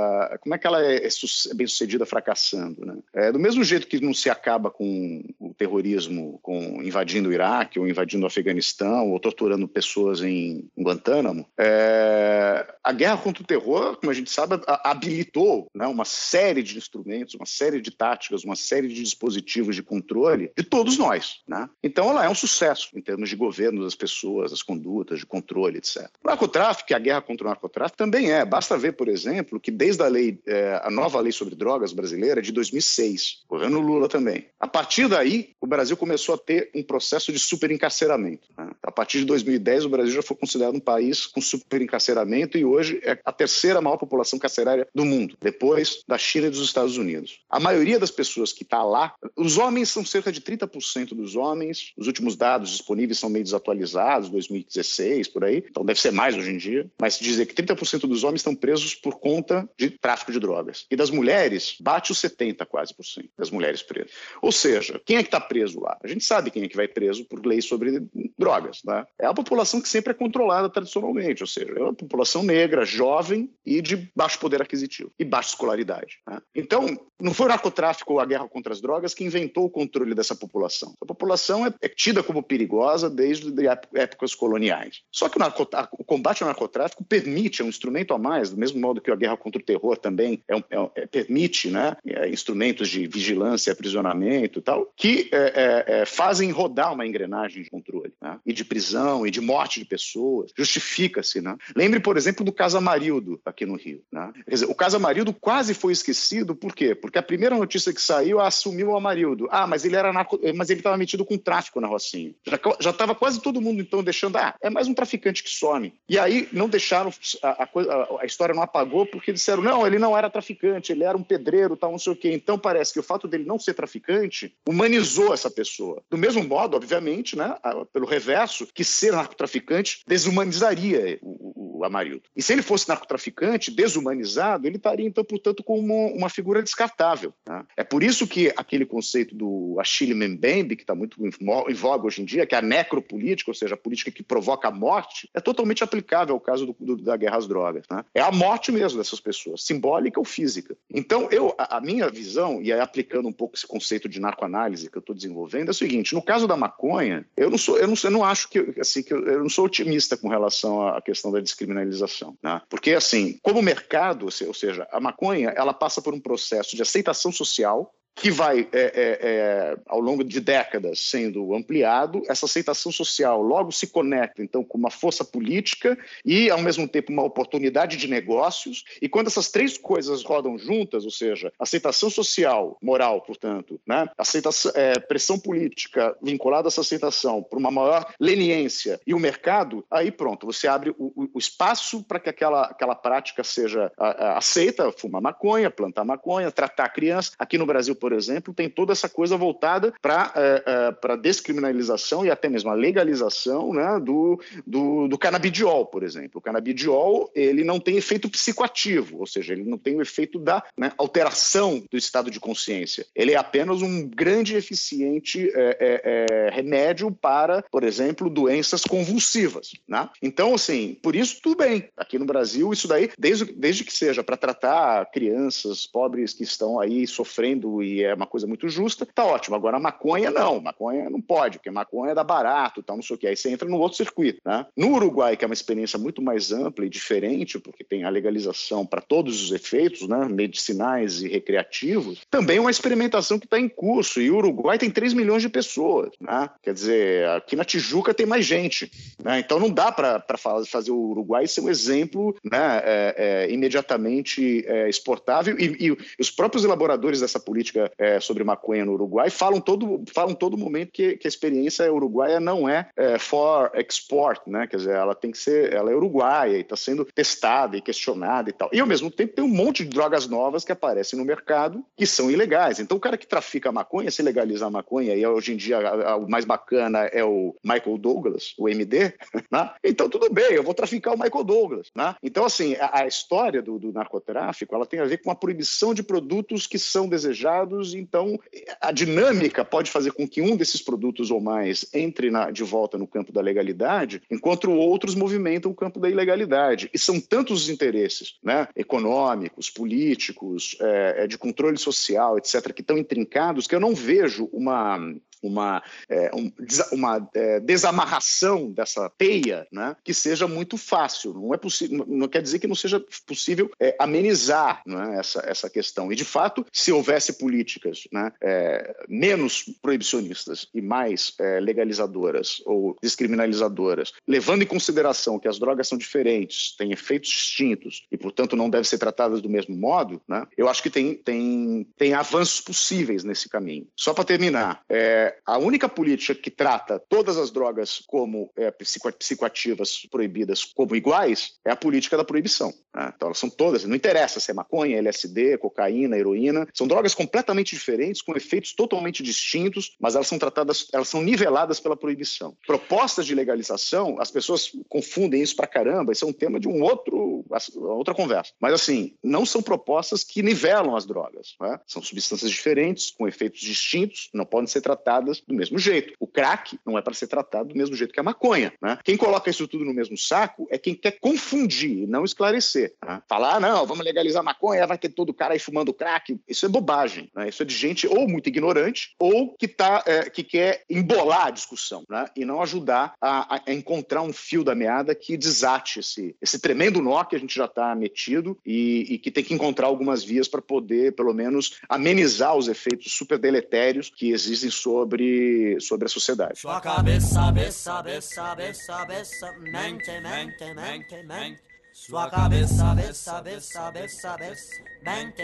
Como é que ela é, é bem sucedida fracassando? Né? É, do mesmo jeito que não se acaba com o terrorismo com invadindo o Iraque ou invadindo o Afeganistão ou torturando pessoas em, em Guantánamo, é, a guerra contra o terror, como a gente sabe, habilitou né, uma série de instrumentos, uma série de táticas, uma série de dispositivos de controle de todos nós. Né? Então, ela é um sucesso em termos de governo das pessoas, das condutas, de controle, etc. O narcotráfico, a guerra contra o narcotráfico, também é. Basta ver, por exemplo, que desde a lei, é, a nova lei sobre drogas brasileira de 2006, governo Lula também. A partir daí, o Brasil começou a ter um processo de superencarceramento. Né? A partir de 2010, o Brasil já foi considerado um país com superencarceramento e hoje é a terceira maior população carcerária do mundo, depois da China e dos Estados Unidos. A maioria das pessoas que está lá, os homens são cerca de 30% dos homens, os últimos dados disponíveis são meio desatualizados, 2016, por aí, então deve ser mais hoje em dia, mas dizer que 30% dos homens estão presos por conta de tráfico de drogas. E das mulheres, bate os 70 quase por cento das mulheres presas. Ou seja, quem é que está preso lá? A gente sabe quem é que vai preso por lei sobre drogas. Né? É a população que sempre é controlada tradicionalmente, ou seja, é uma população negra, jovem e de baixo poder aquisitivo e baixa escolaridade. Né? Então, não foi o narcotráfico ou a guerra contra as drogas que inventou o controle dessa população. A população é, é tida como perigosa desde épocas coloniais. Só que o, o, combate ao narcotráfico permite, é um instrumento a mais, do mesmo modo que a guerra contra o terror também é, é, é permite né, é, instrumentos de vigilância, aprisionamento e tal, que é, fazem rodar uma engrenagem de controle né, e de prisão e de morte de pessoas. Justifica-se. Né? Lembre, por exemplo, do caso Amarildo aqui no Rio. Né? Quer dizer, o caso Amarildo quase foi esquecido, por quê? Porque a primeira notícia que saiu assumiu o Amarildo. Ah, mas ele era narco... mas ele estava metido com tráfico na Rocinha. Já estava quase todo mundo então deixando, ah, é mais um traficante que some. E aí não deixaram a, a, a, história não apagou porque disseram não, ele não era traficante, ele era um pedreiro, tal, não sei o quê. Então parece que o fato dele não ser traficante humanizou essa pessoa. Do mesmo modo, obviamente, né, pelo reverso, que ser narcotraficante desumanizaria o, o Amarildo. E se ele fosse narcotraficante, desumanizado, ele estaria então, portanto, como uma figura descartável. Né? É por isso que aquele conceito do Achille Mbembe, que está muito em voga hoje em dia, que é a necropolítica, ou seja, a política que provoca a morte, é totalmente aplicável ao caso do, do, da guerra às drogas. Né? É a morte mesmo dessas pessoas, simbólica ou física. Então, eu, a, a minha visão, e aí aplicando um pouco esse conceito de narcoanálise que eu estou desenvolvendo, é o seguinte: no caso da maconha, eu não sou, eu não, eu não acho que, assim, que eu, eu não sou otimista com relação à questão da descriminalização, né? Porque, assim, como mercado, ou seja, a maconha, ela passa por um processo de aceitação social que vai, é, é, é, ao longo de décadas, sendo ampliado. Essa aceitação social logo se conecta, então, com uma força política e, ao mesmo tempo, uma oportunidade de negócios. E quando essas três coisas rodam juntas, ou seja, aceitação social, moral, portanto, né? aceitação, é, pressão política vinculada a essa aceitação por uma maior leniência e o mercado, aí pronto, você abre o, o espaço para que aquela, aquela prática seja a, a, aceita, fumar maconha, plantar maconha, tratar criança. Aqui no Brasil, por por exemplo, tem toda essa coisa voltada para é, é, para descriminalização e até mesmo a legalização né, do, do, do canabidiol, por exemplo. O canabidiol ele não tem efeito psicoativo, ou seja, ele não tem o efeito da né, alteração do estado de consciência. Ele é apenas um grande e eficiente é remédio para, por exemplo, doenças convulsivas. Né? Então, assim, por isso tudo bem. Aqui no Brasil, isso daí, desde, desde que seja para tratar crianças pobres que estão aí sofrendo e é uma coisa muito justa, tá ótimo. Agora maconha não, maconha não pode, porque maconha dá barato, tal, não sei o que. Aí você entra no outro circuito. Né? No Uruguai, que é uma experiência muito mais ampla e diferente, porque tem a legalização para todos os efeitos, né, medicinais e recreativos, também é uma experimentação que está em curso. E o Uruguai tem 3 milhões de pessoas. Né? Quer dizer, aqui na Tijuca tem mais gente. Né? Então não dá para fazer o Uruguai ser um exemplo né, é, é, imediatamente é, exportável. E, e os próprios elaboradores dessa política é, sobre maconha no Uruguai falam todo, falam todo momento que, que a experiência uruguaia não é, é, for export, né? Quer dizer, ela tem que ser, ela é uruguaia e está sendo testada e questionada e tal. E ao mesmo tempo tem um monte de drogas novas que aparecem no mercado que são ilegais. Então o cara que trafica maconha, se legalizar maconha, e hoje em dia a, a, o mais bacana é o Michael Douglas, o MD, <laughs> né? então tudo bem, eu vou traficar o Michael Douglas. Né? Então, assim, a, a história do, do narcotráfico ela tem a ver com a proibição de produtos que são desejados então a dinâmica pode fazer com que um desses produtos ou mais entre na, de volta no campo da legalidade, enquanto outros movimentam o campo da ilegalidade. E são tantos os interesses né, econômicos, políticos, é, é de controle social, etc., que estão intrincados, que eu não vejo uma, uma, é, um, uma é, desamarração dessa teia né, que seja muito fácil. Não é possível, não quer dizer que não seja possível é, amenizar né, essa, essa questão. E de fato, se houvesse políticas né, é, menos proibicionistas e mais é, legalizadoras ou descriminalizadoras, levando em consideração que as drogas são diferentes, têm efeitos distintos e, portanto, não devem ser tratadas do mesmo modo, né, eu acho que tem, tem, tem avanços possíveis nesse caminho. Só para terminar, é, a única política que trata todas as drogas como é, psicoativas proibidas como iguais é a política da proibição. Né? Então, elas são todas, não interessa se é maconha, LSD, cocaína, heroína, são drogas completamente diferentes, com efeitos totalmente distintos, mas elas são tratadas, elas são niveladas pela proibição. Propostas de legalização, as pessoas confundem isso pra caramba, isso é um tema de um outro, outra conversa. Mas, assim, não são propostas que nivelam as drogas. Né? São substâncias diferentes, com efeitos distintos, não podem ser tratadas do mesmo jeito. O crack não é para ser tratado do mesmo jeito que a maconha. Né? Quem coloca isso tudo no mesmo saco é quem quer confundir, não esclarecer. Né? Falar, ah, não, vamos legalizar a maconha, vai ter todo cara aí fumando crack. Isso é bobagem. Né? Isso é de gente ou muito ignorante ou que, tá, é, que quer embolar a discussão né? e não ajudar a, a, encontrar um fio da meada que desate esse, esse tremendo nó que a gente já está metido e, e que tem que encontrar algumas vias para poder, pelo menos, amenizar os efeitos super deletérios que existem sobre, sobre a sociedade. Sua cabeça, beça, beça, beça, beça, mente,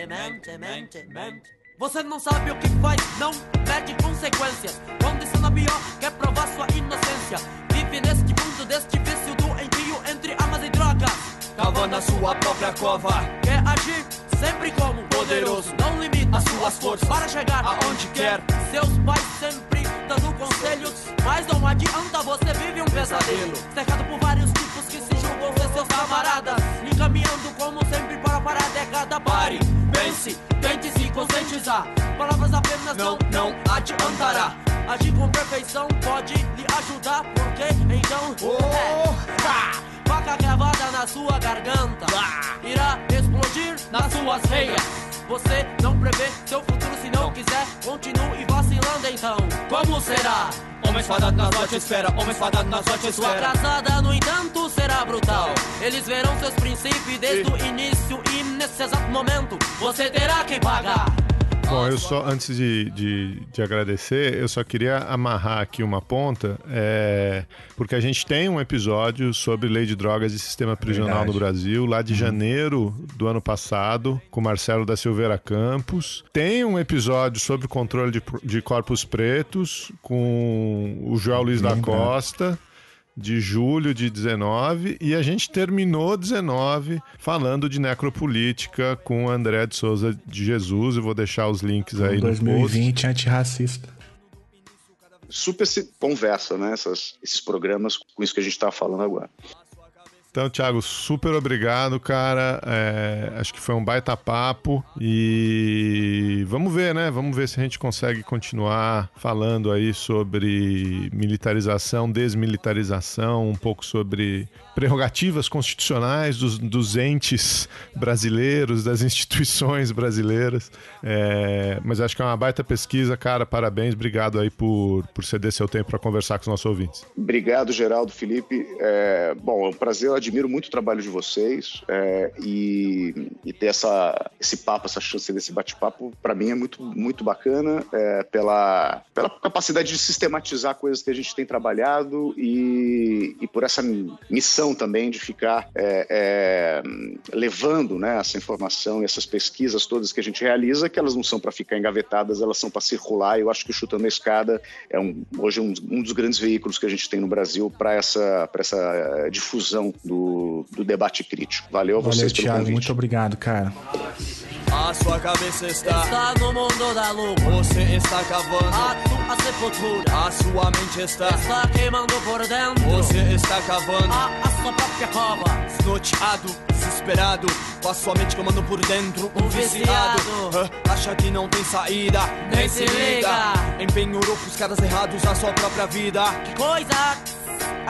mente, mente, mente. Você não sabe o que faz, não mede consequências. Condição pior, quer provar sua inocência. Vive neste mundo deste vício doentio entre armas e drogas. Cava na sua própria cova. Quer agir sempre como poderoso. Não limita as suas forças para chegar aonde quer. Seus pais sempre dando conselhos, mas não adianta, você vive um pesadelo. Cercado por vários tipos que se julgam ser seus camaradas. Encaminhando como sempre para parar a década. Pare, pense, tente se conscientizar. Palavras apenas não, não adiantará. Agir com perfeição pode lhe ajudar, porque então. Oh, é, faca gravada na sua garganta irá explodir nas suas veias. Você não prevê seu futuro se não quiser. Continue vacilando então. Como será? Homem espadado na sorte espera, homem espadado na sorte espera. Sua atrasada, no entanto, será brutal. Eles verão seus princípios desde o início e nesse exato momento você terá que pagar. Bom, eu só, antes de, de, de, agradecer, eu só queria amarrar aqui uma ponta, é, porque a gente tem um episódio sobre lei de drogas e sistema prisional Verdade. no Brasil, lá de uhum. janeiro do ano passado, com Marcelo da Silveira Campos. Tem um episódio sobre controle de, de corpos pretos, com o João Luiz da Costa de julho de 19 e a gente terminou 19 falando de necropolítica com André de Souza de Jesus. Eu vou deixar os links aí 2020 no 2020 antirracista. Super se conversa, né? Essas, esses programas com isso que a gente está falando agora. Então, Thiago, super obrigado, cara. É, acho que foi um baita papo e vamos ver, né? Vamos ver se a gente consegue continuar falando aí sobre militarização, desmilitarização, um pouco sobre prerrogativas constitucionais dos, dos entes brasileiros, das instituições brasileiras. É, mas acho que é uma baita pesquisa, cara. Parabéns, obrigado aí por, por ceder seu tempo para conversar com os nossos ouvintes. Obrigado, Geraldo, Felipe. É, bom, é um prazer admiro muito o trabalho de vocês é, e, e, ter essa, esse papo, essa chance desse bate-papo, para mim é muito, muito bacana é, pela, pela capacidade de sistematizar coisas que a gente tem trabalhado e, e por essa missão também de ficar é, é levando né, essa informação e essas pesquisas todas que a gente realiza, que elas não são para ficar engavetadas, elas são para circular. Eu acho que o Chutando a Escada é um, hoje um, um dos grandes veículos que a gente tem no Brasil para essa, essa difusão do, do debate crítico. Valeu a vocês Valeu, pelo Thiago, convite. Muito obrigado, cara. A sua cabeça está, está no mundo da lua. Você está cavando a sua sepultura. A sua mente está, está queimando por dentro. Você está cavando a, a sua própria cova. Desnorteado, desesperado, com a sua mente queimando por dentro. Um, viciado, uh, acha que não tem saída, nem, nem se liga. Empenhou os caras errados na sua própria vida. Que coisa!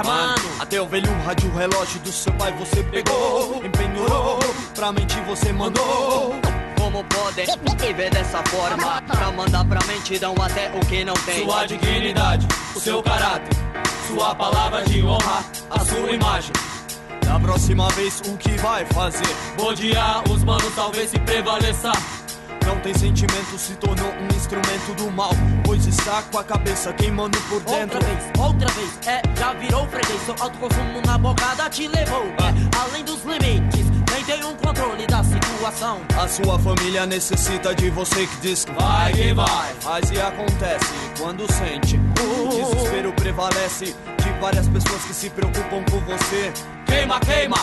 Mano, até o velho rádio relógio do seu pai você pegou, empenhou, pra mente você mandou como podem viver dessa forma. Pra mandar pra mente dão até o que não tem. Sua dignidade, o seu caráter, sua palavra de honra, a sua imagem. Da próxima vez o que vai fazer? Odiar os manos talvez se prevaleça. Não tem sentimento, se tornou um instrumento do mal. Pois está com a cabeça queimando por dentro. Outra vez, outra vez, é, já virou freguês. Seu autoconsumo na bocada te levou. É, além dos limites, nem tem um controle da situação. A sua família necessita de você que diz que vai que vai. Mas e acontece quando sente. O desespero prevalece de várias pessoas que se preocupam com você. Queima, queima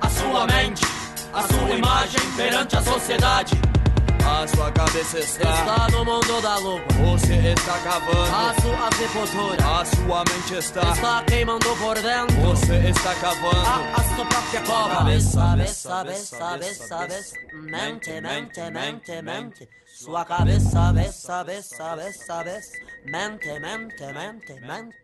a sua mente, a sua imagem perante a sociedade. A sua cabeça está, está no mundo da louca. Você está cavando a sua sepultura. A sua mente está, está queimando por dentro. Você está cavando a, a sua própria cova. Cabeça, cabeça, cabeça, cabeça, cabeça. Mente, mente, mente, mente. Sua cabeça, cabeça, cabeça, cabeça, cabeça. Mente, mente, mente, mente.